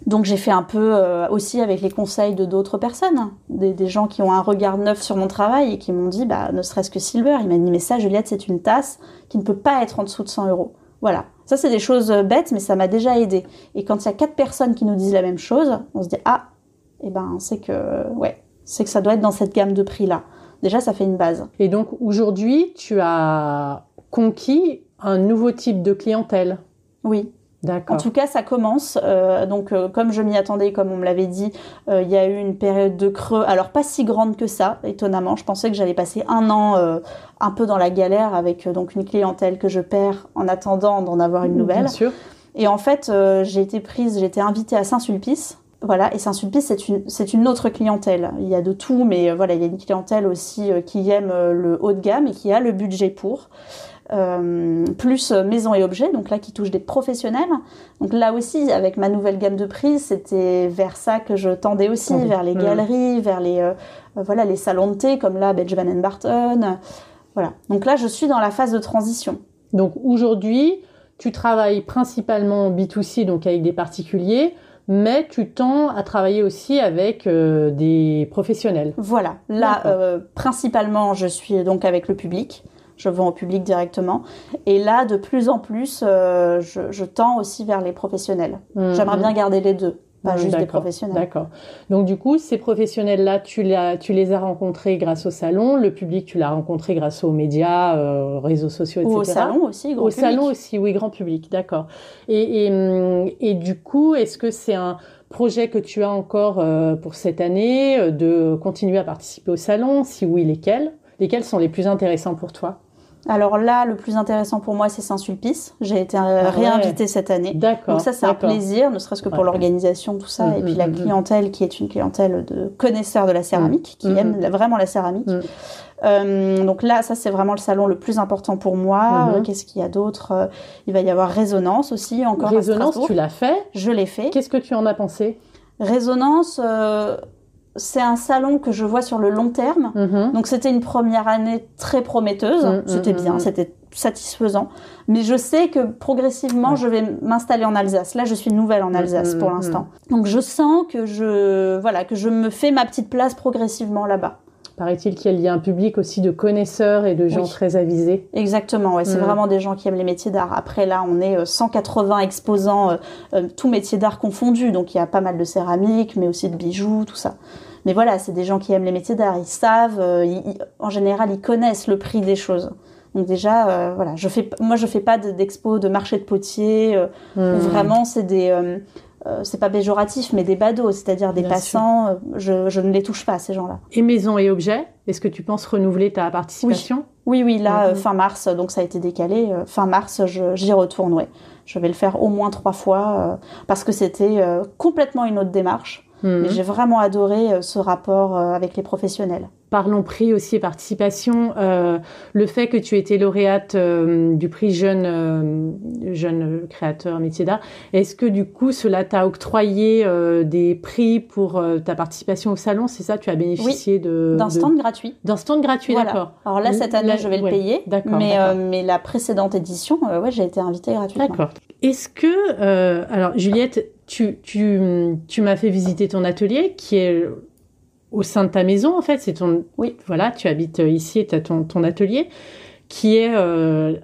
Donc j'ai fait un peu aussi avec les conseils de d'autres personnes, hein. des, des, gens qui ont un regard neuf sur mon travail et qui m'ont dit, bah, ne serait-ce que Silver, il m'a dit, mais ça, Juliette, c'est une tasse qui ne peut pas être en dessous de 100 euros. Voilà. Ça, c'est des choses bêtes, mais ça m'a déjà aidé. Et quand il y a quatre personnes qui nous disent la même chose, on se dit, ah, eh ben, c'est que, ouais, c'est que ça doit être dans cette gamme de prix-là. Déjà, ça fait une base. Et donc aujourd'hui, tu as conquis un nouveau type de clientèle. Oui. D'accord. En tout cas, ça commence. Euh, donc, euh, comme je m'y attendais, comme on me l'avait dit, euh, il y a eu une période de creux. Alors, pas si grande que ça, étonnamment. Je pensais que j'allais passer un an un peu dans la galère avec donc une clientèle que je perds en attendant d'en avoir une nouvelle. Bien sûr. Et en fait, j'ai été prise, j'ai été invitée à Saint-Sulpice voilà, et Saint-Sulpice, c'est une, c'est une autre clientèle. Il y a de tout, mais voilà, il y a une clientèle aussi qui aime le haut de gamme et qui a le budget pour. Plus maison et objets, donc là qui touche des professionnels. Donc là aussi, avec ma nouvelle gamme de prix, c'était vers ça que je tendais aussi, vers les galeries, vers les voilà les salons de thé comme là Benj Van Barton. Voilà. Donc là, je suis dans la phase de transition. Donc aujourd'hui, tu travailles principalement B2C, donc avec des particuliers mais tu tends à travailler aussi avec euh, des professionnels. Voilà. Là, euh, principalement, je suis donc avec le public. Je vends au public directement. Et là, de plus en plus, euh, je, tends aussi vers les professionnels. Mhm. J'aimerais bien garder les deux. pas Mmh, juste des d'accord, professionnels. D'accord. Donc du coup, ces professionnels-là, tu, les as rencontrés grâce au salon. Le public, tu l'as rencontré grâce aux médias, euh, réseaux sociaux, etc. Ou au salon aussi, grand Au public. salon aussi, oui, grand public, d'accord. Et, et, hum, et du coup, est-ce que c'est un projet que tu as encore euh, pour cette année euh, de continuer à participer au salon? Si oui, lesquels? Lesquels sont les plus intéressants pour toi? Alors là, le plus intéressant pour moi, c'est Saint-Sulpice. J'ai été euh, Ah ouais. réinvitée cette année. D'accord. Donc ça, c'est un plaisir, ne serait-ce que pour Ouais. l'organisation, tout ça. Mm, et puis mm, la mm, clientèle qui est une clientèle de connaisseurs de la céramique, qui Mm, aiment vraiment la céramique. Euh, donc là, ça, c'est vraiment le salon le plus important pour moi. Euh, Qu'est-ce qu'il y a d'autre? Il va y avoir Résonance aussi, encore Résonance, tu l'as fait? Je l'ai fait. Qu'est-ce que tu en as pensé? Résonance, euh, c'est un salon que je vois sur le long terme. Mhm. Donc c'était une première année très prometteuse, Mm, c'était mm, bien, c'était satisfaisant. Mais je sais que progressivement, je vais m'installer en Alsace. Là, je suis nouvelle en Alsace pour l'instant. Donc je sens que je voilà que je me fais ma petite place progressivement là-bas. Paraît-il qu'il y a un public aussi de connaisseurs et de gens Oui. très avisés. Exactement, ouais, c'est Mm. vraiment des gens qui aiment les métiers d'art. Après là, on est euh, 180 exposants, euh, euh, tous métiers d'art confondus. Donc il y a pas mal de céramique, mais aussi de bijoux, tout ça. Mais voilà, c'est des gens qui aiment les métiers d'art. Ils savent, euh, ils- ils- en général, ils connaissent le prix des choses. Donc déjà, euh, voilà, je fais, moi je fais pas de- d'expo de marché de potier. euh, où vraiment c'est des, euh, c'est pas péjoratif, mais des badauds, c'est-à-dire des Bien passants. euh, Je, je ne les touche pas ces gens-là. Et maison et objets, est-ce que tu penses renouveler ta participation? Oui, oui, là, euh, fin mars, donc ça a été décalé. euh, fin mars, j'y retourne, ouais. Je vais le faire au moins trois fois parce que c'était complètement une autre démarche. Mais j'ai vraiment adoré euh, ce rapport euh, avec les professionnels. Parlons prix aussi et participation. Euh, le fait que tu étais lauréate euh, du prix jeune, euh, jeune créateur métier d'art, est-ce que du coup cela t'a octroyé des prix pour ta participation au salon? C'est ça? Tu as bénéficié de D'un de- stand gratuit. d'un stand gratuit, Voilà. d'accord. Alors là, cette année, La- je vais le payer. d'accord, Mais, mais la précédente édition, ouais, j'ai été invitée gratuitement. D'accord. Est-ce que, alors Juliette, tu, tu, tu m'as fait visiter ton atelier qui est au sein de ta maison en fait. C'est ton, Oui. Voilà, tu habites ici et tu as ton, ton atelier qui est euh,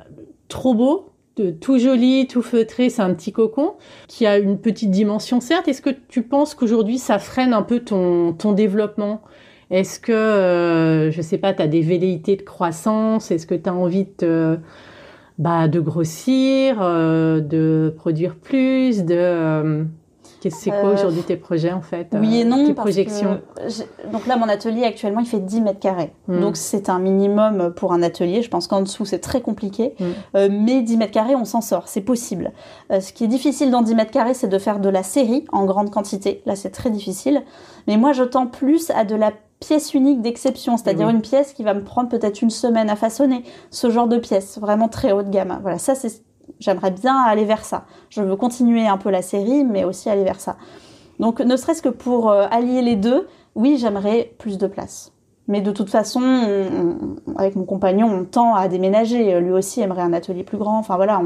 trop beau, de- tout joli, tout feutré. C'est un petit cocon qui a une petite dimension certes. Est-ce que tu penses qu'aujourd'hui ça freine un peu ton, ton développement? Est-ce que, euh, je sais pas, tu as des velléités de croissance? Est-ce que tu as envie de te bah, de grossir, euh, de produire plus, de... euh, c'est quoi Euh, aujourd'hui tes projets en fait Oui euh, et non, Tes projections? donc là mon atelier actuellement il fait 10 mètres carrés, Mm. donc c'est un minimum pour un atelier. Je pense qu'en dessous c'est très compliqué, Mm. Euh, mais 10 mètres carrés on s'en sort, c'est possible. Euh, ce qui est difficile dans 10 mètres carrés c'est de faire de la série en grande quantité. Là c'est très difficile, mais moi je tends plus à de la pièce unique d'exception, c'est-à-dire Oui. une pièce qui va me prendre peut-être une semaine à façonner. Ce genre de pièce, vraiment très haut de gamme. Voilà, ça c'est J'aimerais bien aller vers ça. Je veux continuer un peu la série, mais aussi aller vers ça. Donc, ne serait-ce que pour euh, allier les deux, oui, j'aimerais plus de place. Mais de toute façon, on- on- avec mon compagnon, on tend à déménager. Lui aussi aimerait un atelier plus grand. Enfin voilà,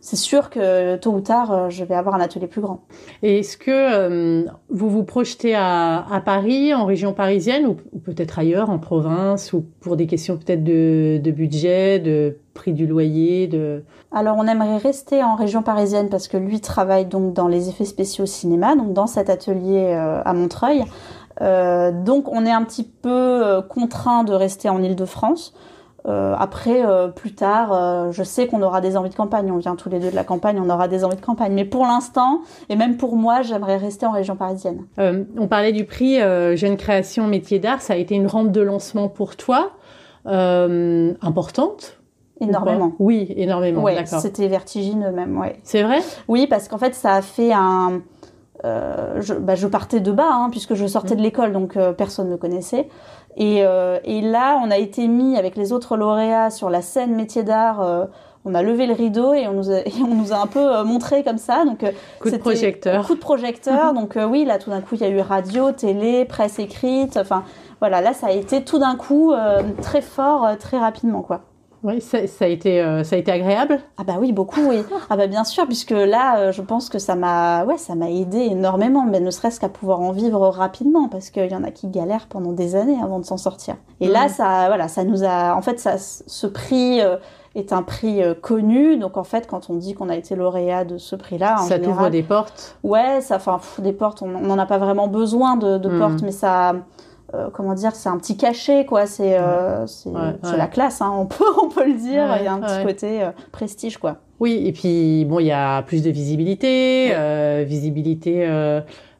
c'est sûr que tôt ou tard, euh, je vais avoir un atelier plus grand. Et est-ce que euh, vous vous projetez à, à Paris, en région parisienne, ou, ou peut-être ailleurs, en province, ou pour des questions peut-être de, de budget, de prix du loyer, de... Alors, on aimerait rester en région parisienne parce que lui travaille donc dans les effets spéciaux cinéma, donc dans cet atelier euh, à Montreuil. Euh, donc, on est un petit peu euh, contraint de rester en Île-de-France. Euh, après, euh, plus tard, euh, je sais qu'on aura des envies de campagne. On vient tous les deux de la campagne, on aura des envies de campagne. Mais pour l'instant, et même pour moi, j'aimerais rester en région parisienne. On parlait du prix Jeune Création Métier d'Art, ça a été une rampe de lancement pour toi, importante Énormément. Oui, énormément, Ouais, d'accord. c'était vertigineux même, ouais. C'est vrai? Oui, parce qu'en fait, ça a fait un. je, bah, je partais de bas, hein, puisque je sortais de l'école, donc personne ne me connaissait. Et, euh, et là, on a été mis avec les autres lauréats sur la scène métier d'art. euh, on a levé le rideau et on nous a, et on nous a un peu euh, montré comme ça. Donc, euh, Coup de projecteur. Coup de projecteur. donc euh, oui, là, tout d'un coup, il y a eu radio, télé, presse écrite. Enfin, voilà, là, ça a été tout d'un coup euh, très fort, très rapidement, quoi. Oui, ça, ça a été, euh, ça a été agréable. Ah bah oui, beaucoup, oui. Ah bah bien sûr, puisque là, euh, je pense que ça m'a, ouais, ça m'a aidé énormément, mais ne serait-ce qu'à pouvoir en vivre rapidement, parce qu'il y en a qui galèrent pendant des années avant de s'en sortir. Et là, ça, voilà, ça nous a, en fait, ça, ce prix euh, est un prix euh, connu. Donc en fait, quand on dit qu'on a été lauréat de ce prix-là, ça t'ouvre des portes. Ouais, ça, enfin des portes. On n'en a pas vraiment besoin de, de portes, mais ça, comment dire, c'est un petit cachet, quoi. C'est euh, c'est la classe, hein, on peut on peut le dire. Il y a un petit côté euh, prestige, quoi. Oui, et puis bon, il y a plus de visibilité, visibilité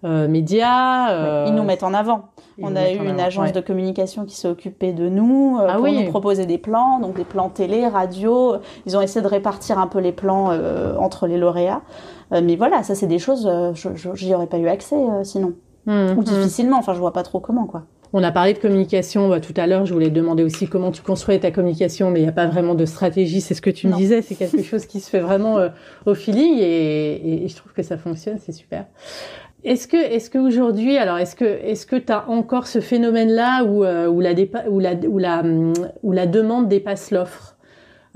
média. Ils nous mettent en avant. on a eu une agence de communication qui s'est occupée de nous ah pour nous proposer des plans, donc des plans télé, radio. Ils ont essayé de répartir un peu les plans entre les lauréats. mais voilà, ça c'est des choses, je n'y aurais pas eu accès sinon. Hum, Ou hum. difficilement, enfin je vois pas trop comment quoi. On a parlé de communication bah, tout à l'heure. Je voulais demander aussi comment tu construis ta communication, mais il n'y a pas vraiment de stratégie. C'est ce que tu me disais. C'est quelque chose qui se fait vraiment euh, au feeling et, et, je trouve que ça fonctionne. C'est super. Est-ce que, est-ce qu'aujourd'hui, alors, est-ce que, est-ce que tu as encore ce phénomène-là où, euh, où, la, où, la, où, la, où la demande dépasse l'offre?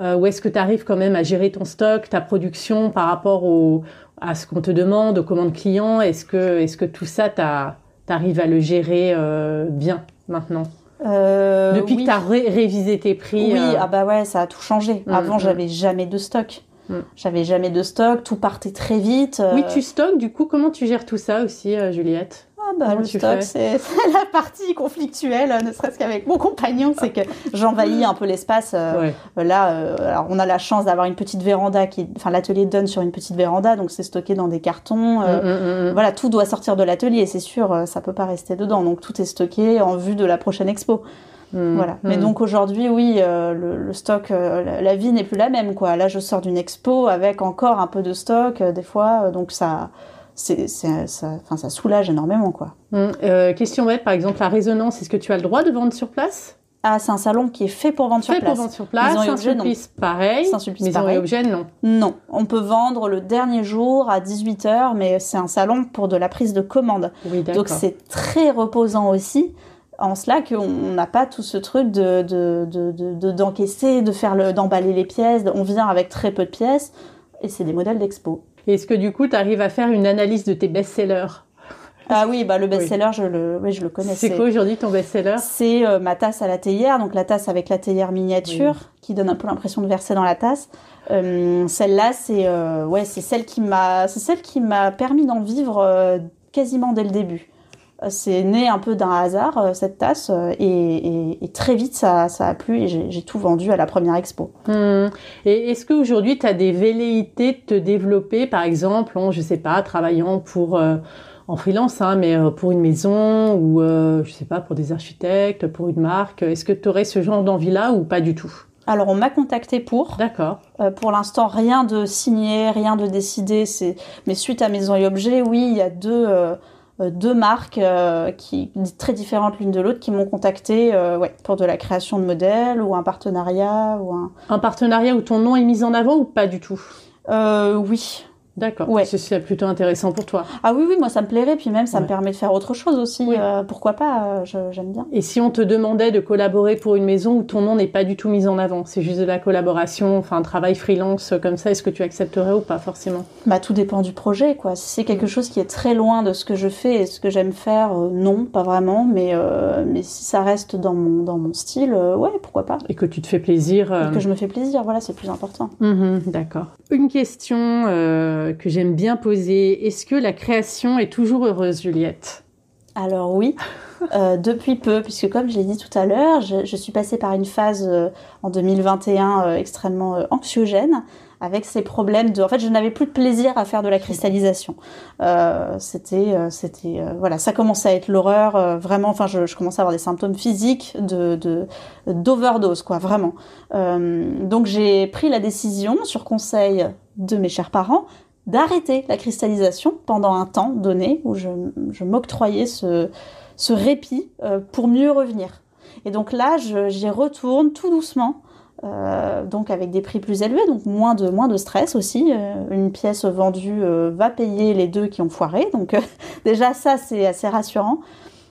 Euh, Ou est-ce que tu arrives quand même à gérer ton stock, ta production par rapport au, à ce qu'on te demande, aux commandes clients? Est-ce que, est-ce que tout ça, t'a t'arrives à le gérer euh, bien maintenant euh, Depuis que tu as révisé tes prix Oui, euh, ah bah ouais, ça a tout changé. Mm, Avant, mm. j'avais jamais de stock. Mm. J'avais jamais de stock, tout partait très vite. Oui, tu stockes, du coup, comment tu gères tout ça aussi, Juliette? Ah bah, le stock, c'est la partie conflictuelle, ne serait-ce qu'avec mon compagnon, c'est que j'envahis un peu l'espace. Euh, là, euh, alors on a la chance d'avoir une petite véranda, qui, enfin l'atelier donne sur une petite véranda, donc c'est stocké dans des cartons. Euh, mm, mm, mm, voilà, tout doit sortir de l'atelier, c'est sûr, ça peut pas rester dedans, donc tout est stocké en vue de la prochaine expo. voilà. Mais donc aujourd'hui, oui, le, stock, la, vie n'est plus la même, quoi. Là, je sors d'une expo avec encore un peu de stock, des fois, donc ça c'est, ça, enfin, ça soulage énormément, quoi. Hum, euh, question bête, par exemple, la résonance, est-ce que tu as le droit de vendre sur place? Ah, c'est un salon qui est fait pour vendre sur place. Fait pour vendre sur place. Saint-Sulpice, pareil. Saint-Sulpice, pareil. et objet, non. Non. On peut vendre le dernier jour à 18h, mais c'est un salon pour de la prise de commande. Oui, Donc c'est très reposant aussi. En cela qu'on n'a pas tout ce truc de, de, de, d'encaisser, de, faire le, d'emballer les pièces. On vient avec très peu de pièces et c'est des modèles d'expo. Est-ce que du coup, tu arrives à faire une analyse de tes best-sellers? Ah oui, bah le best-seller, je le, oui, je le connais. C'est quoi aujourd'hui ton best-seller? C'est euh, ma tasse à la théière, donc la tasse avec la théière miniature, qui donne un peu l'impression de verser dans la tasse. Euh, celle-là, c'est euh, ouais, c'est celle qui m'a, c'est celle qui m'a permis d'en vivre quasiment dès le début. C'est né un peu d'un hasard, euh, cette tasse, euh, et, très vite ça, a plu et j'ai tout vendu à la première expo. Hmm. Et est-ce qu'aujourd'hui tu as des velléités de te développer, par exemple, en, je sais pas, travaillant pour... Euh, en freelance, hein, mais pour une maison ou je sais pas pour des architectes, pour une marque? Est-ce que tu aurais ce genre d'envie-là ou pas du tout? Alors on m'a contacté pour. D'accord. pour l'instant rien de signé, rien de décidé. C'est mais suite à Maison et Objets, oui, il y a deux euh, deux marques euh, qui très différentes l'une de l'autre qui m'ont contacté euh, ouais, pour de la création de modèles ou un partenariat ou un un partenariat où ton nom est mis en avant ou pas du tout? Oui D'accord. Ouais. C'est plutôt intéressant pour toi. Ah oui, oui, moi ça me plairait, puis même ça me permet de faire autre chose aussi. Euh, pourquoi pas euh, J'aime bien. Et si on te demandait de collaborer pour une maison où ton nom n'est pas du tout mis en avant, c'est juste de la collaboration, enfin un travail freelance euh, comme ça, est-ce que tu accepterais ou pas forcément? Bah tout dépend du projet, quoi. Si c'est quelque chose qui est très loin de ce que je fais et ce que j'aime faire, non, pas vraiment. Mais mais si ça reste dans mon dans mon style, ouais, pourquoi pas. Et que tu te fais plaisir. que je me fais plaisir, voilà, c'est plus important. Mhm, d'accord. Une question que j'aime bien poser. Est-ce que la création est toujours heureuse, Juliette? Alors oui, euh, depuis peu, puisque comme je l'ai dit tout à l'heure, je, suis passée par une phase euh, en 2021 euh, extrêmement anxiogène avec ces problèmes de en fait je n'avais plus de plaisir à faire de la cristallisation. C'était c'était voilà ça commençait à être l'horreur vraiment enfin je, je, commençais à avoir des symptômes physiques de d'overdose quoi vraiment. Donc j'ai pris la décision sur conseil de mes chers parents d'arrêter la cristallisation pendant un temps donné où je, je m'octroyais ce, ce répit euh, pour mieux revenir. Et donc là, j'y retourne tout doucement, euh, donc avec des prix plus élevés, donc moins de, moins de stress aussi. Euh, une pièce vendue va payer les deux qui ont foiré, donc déjà ça c'est assez rassurant.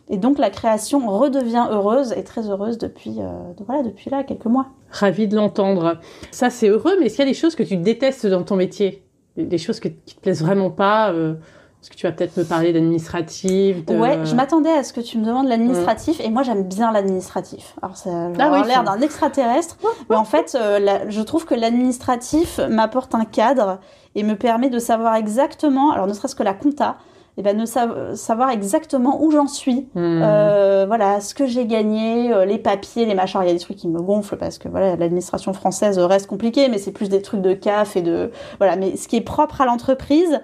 Et donc la création redevient heureuse et très heureuse depuis, voilà, depuis là, quelques mois. Ravi de l'entendre. Ça c'est heureux, mais est-ce qu'il y a des choses que tu détestes dans ton métier? Des choses qui te plaisent vraiment pas, euh, Parce que tu vas peut-être me parler d'administratif. De... Ouais, je m'attendais à ce que tu me demandes l'administratif et moi j'aime bien l'administratif. Alors ça a Ah oui, l'air d'un extraterrestre, mais en fait euh, la- je trouve que l'administratif m'apporte un cadre et me permet de savoir exactement, alors ne serait-ce que la compta, et ben sa- savoir exactement où j'en suis, Hmm. euh, voilà, ce que j'ai gagné, euh, les papiers, les machins. Il y a des trucs qui me gonflent parce que voilà, l'administration française reste compliquée, mais c'est plus des trucs de CAF et de voilà. Mais ce qui est propre à l'entreprise,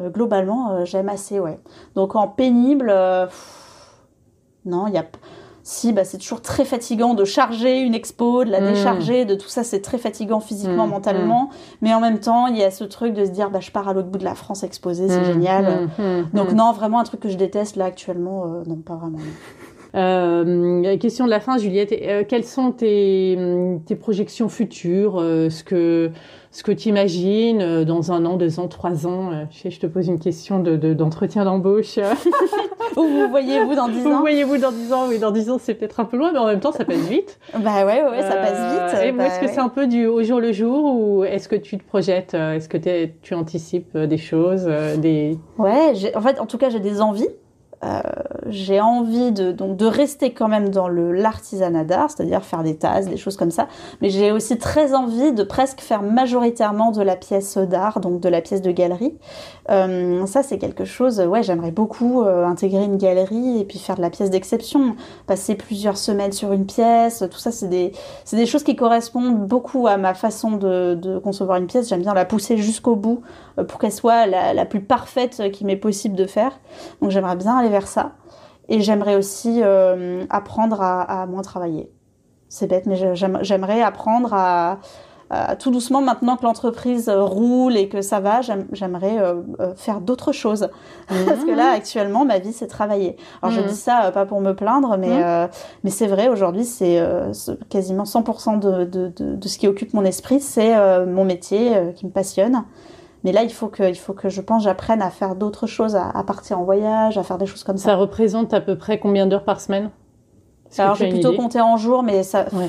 euh, globalement, j'aime assez, ouais. Donc en pénible, pff, non, il y a. Si, bah, c'est toujours très fatigant de charger une expo, de la Mm. décharger, de tout ça, c'est très fatigant physiquement, Mm, mentalement. Mais en même temps, il y a ce truc de se dire, bah, je pars à l'autre bout de la France exposer, c'est génial. Donc non, vraiment un truc que je déteste là actuellement, euh, non, pas vraiment. Euh, question de la fin, Juliette. Euh, quelles sont tes, tes projections futures euh, Ce que, ce que tu imagines euh, dans un an, deux ans, trois ans euh, je, sais, je te pose une question de, de- d'entretien d'embauche. Où vous voyez-vous dans 10 Où ans? voyez-vous dans dix ans? Oui, dans dix ans, c'est peut-être un peu loin, mais en même temps, ça passe vite. Bah ouais, ouais, ça passe Euh, vite. et bah est-ce que ouais. c'est un peu du au jour le jour ou est-ce que tu te projettes euh, Est-ce que tu anticipes euh, des choses euh, des... Ouais, en fait, en tout cas, j'ai des envies. Euh, j'ai envie de donc de rester quand même dans le l'artisanat d'art, c'est-à-dire faire des tasses, des choses comme ça. Mais j'ai aussi très envie de presque faire majoritairement de la pièce d'art, donc de la pièce de galerie. Euh, ça, c'est quelque chose. Ouais, j'aimerais beaucoup euh, intégrer une galerie et puis faire de la pièce d'exception, passer plusieurs semaines sur une pièce. Tout ça, c'est des c'est des choses qui correspondent beaucoup à ma façon de, de concevoir une pièce. J'aime bien la pousser jusqu'au bout pour qu'elle soit la, la plus parfaite qu'il m'est possible de faire. Donc j'aimerais bien aller vers ça. Et j'aimerais aussi euh, apprendre à, à moins travailler. C'est bête, mais j'aimerais apprendre à, à tout doucement, maintenant que l'entreprise roule et que ça va, j'aime- j'aimerais euh, euh, faire d'autres choses. Parce que là, actuellement, ma vie, c'est travailler. Alors je Mhm. dis ça pas pour me plaindre, mais, euh, mais c'est vrai, aujourd'hui, c'est quasiment 100% de, de, de, de ce qui occupe mon esprit, c'est mon métier qui me passionne. Mais là, il faut que, il faut que je pense, j'apprenne à faire d'autres choses, à, à partir en voyage, à faire des choses comme ça. Ça représente à peu près combien d'heures par semaine? Alors, j'ai plutôt compté en jours, mais ça. Ouais.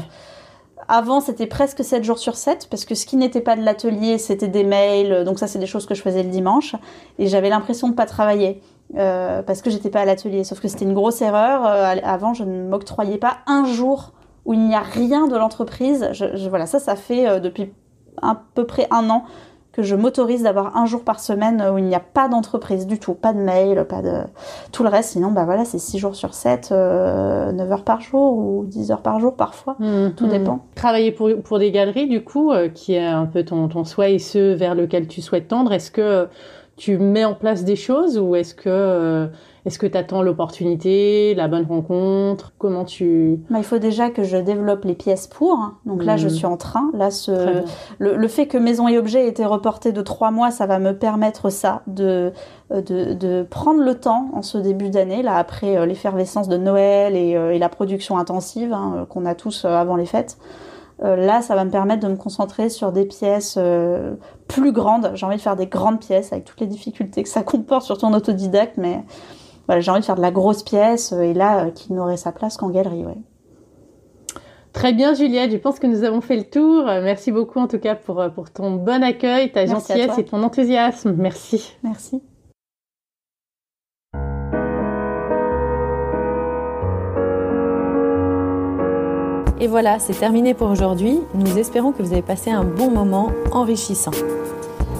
Avant, c'était presque 7 jours sur 7, parce que ce qui n'était pas de l'atelier, c'était des mails. Donc, ça, c'est des choses que je faisais le dimanche. Et j'avais l'impression de pas travailler. euh, parce que j'étais pas à l'atelier. Sauf que c'était une grosse erreur. Euh, avant, je ne m'octroyais pas un jour où il n'y a rien de l'entreprise. Je, je- voilà, ça, ça fait euh, depuis à peu près un an que je m'autorise d'avoir un jour par semaine où il n'y a pas d'entreprise du tout, pas de mail, pas de tout le reste. Sinon, bah voilà, c'est 6 jours sur 7, 9 heures par jour ou 10 heures par jour parfois. Tout Mhm. dépend. Travailler pour, pour des galeries, du coup, euh, qui est un peu ton, ton souhait et ce vers lequel tu souhaites tendre, est-ce que euh, tu mets en place des choses ou est-ce que euh, est-ce que tu attends l'opportunité, la bonne rencontre? Comment tu... Bah, il faut déjà que je développe les pièces pour. hein. Donc là, je Mhm. suis en train. Là, ce, le, le fait que Maison et Objets ait été reporté de trois mois, ça va me permettre ça, de, euh, de, de prendre le temps en ce début d'année, là, après euh, l'effervescence de Noël et, euh, et la production intensive hein, qu'on a tous euh, avant les fêtes. Euh, là, ça va me permettre de me concentrer sur des pièces euh, plus grandes. J'ai envie de faire des grandes pièces avec toutes les difficultés que ça comporte, surtout en autodidacte, mais voilà, j'ai envie de faire de la grosse pièce euh, et là, euh, qui n'aurait sa place qu'en galerie, ouais. Très bien, Juliette. Je pense que nous avons fait le tour. Euh, Merci beaucoup, en tout cas, pour, pour ton bon accueil, ta Merci gentillesse et ton enthousiasme. Merci. Merci. Et voilà, c'est terminé pour aujourd'hui. Nous espérons que vous avez passé un bon moment enrichissant.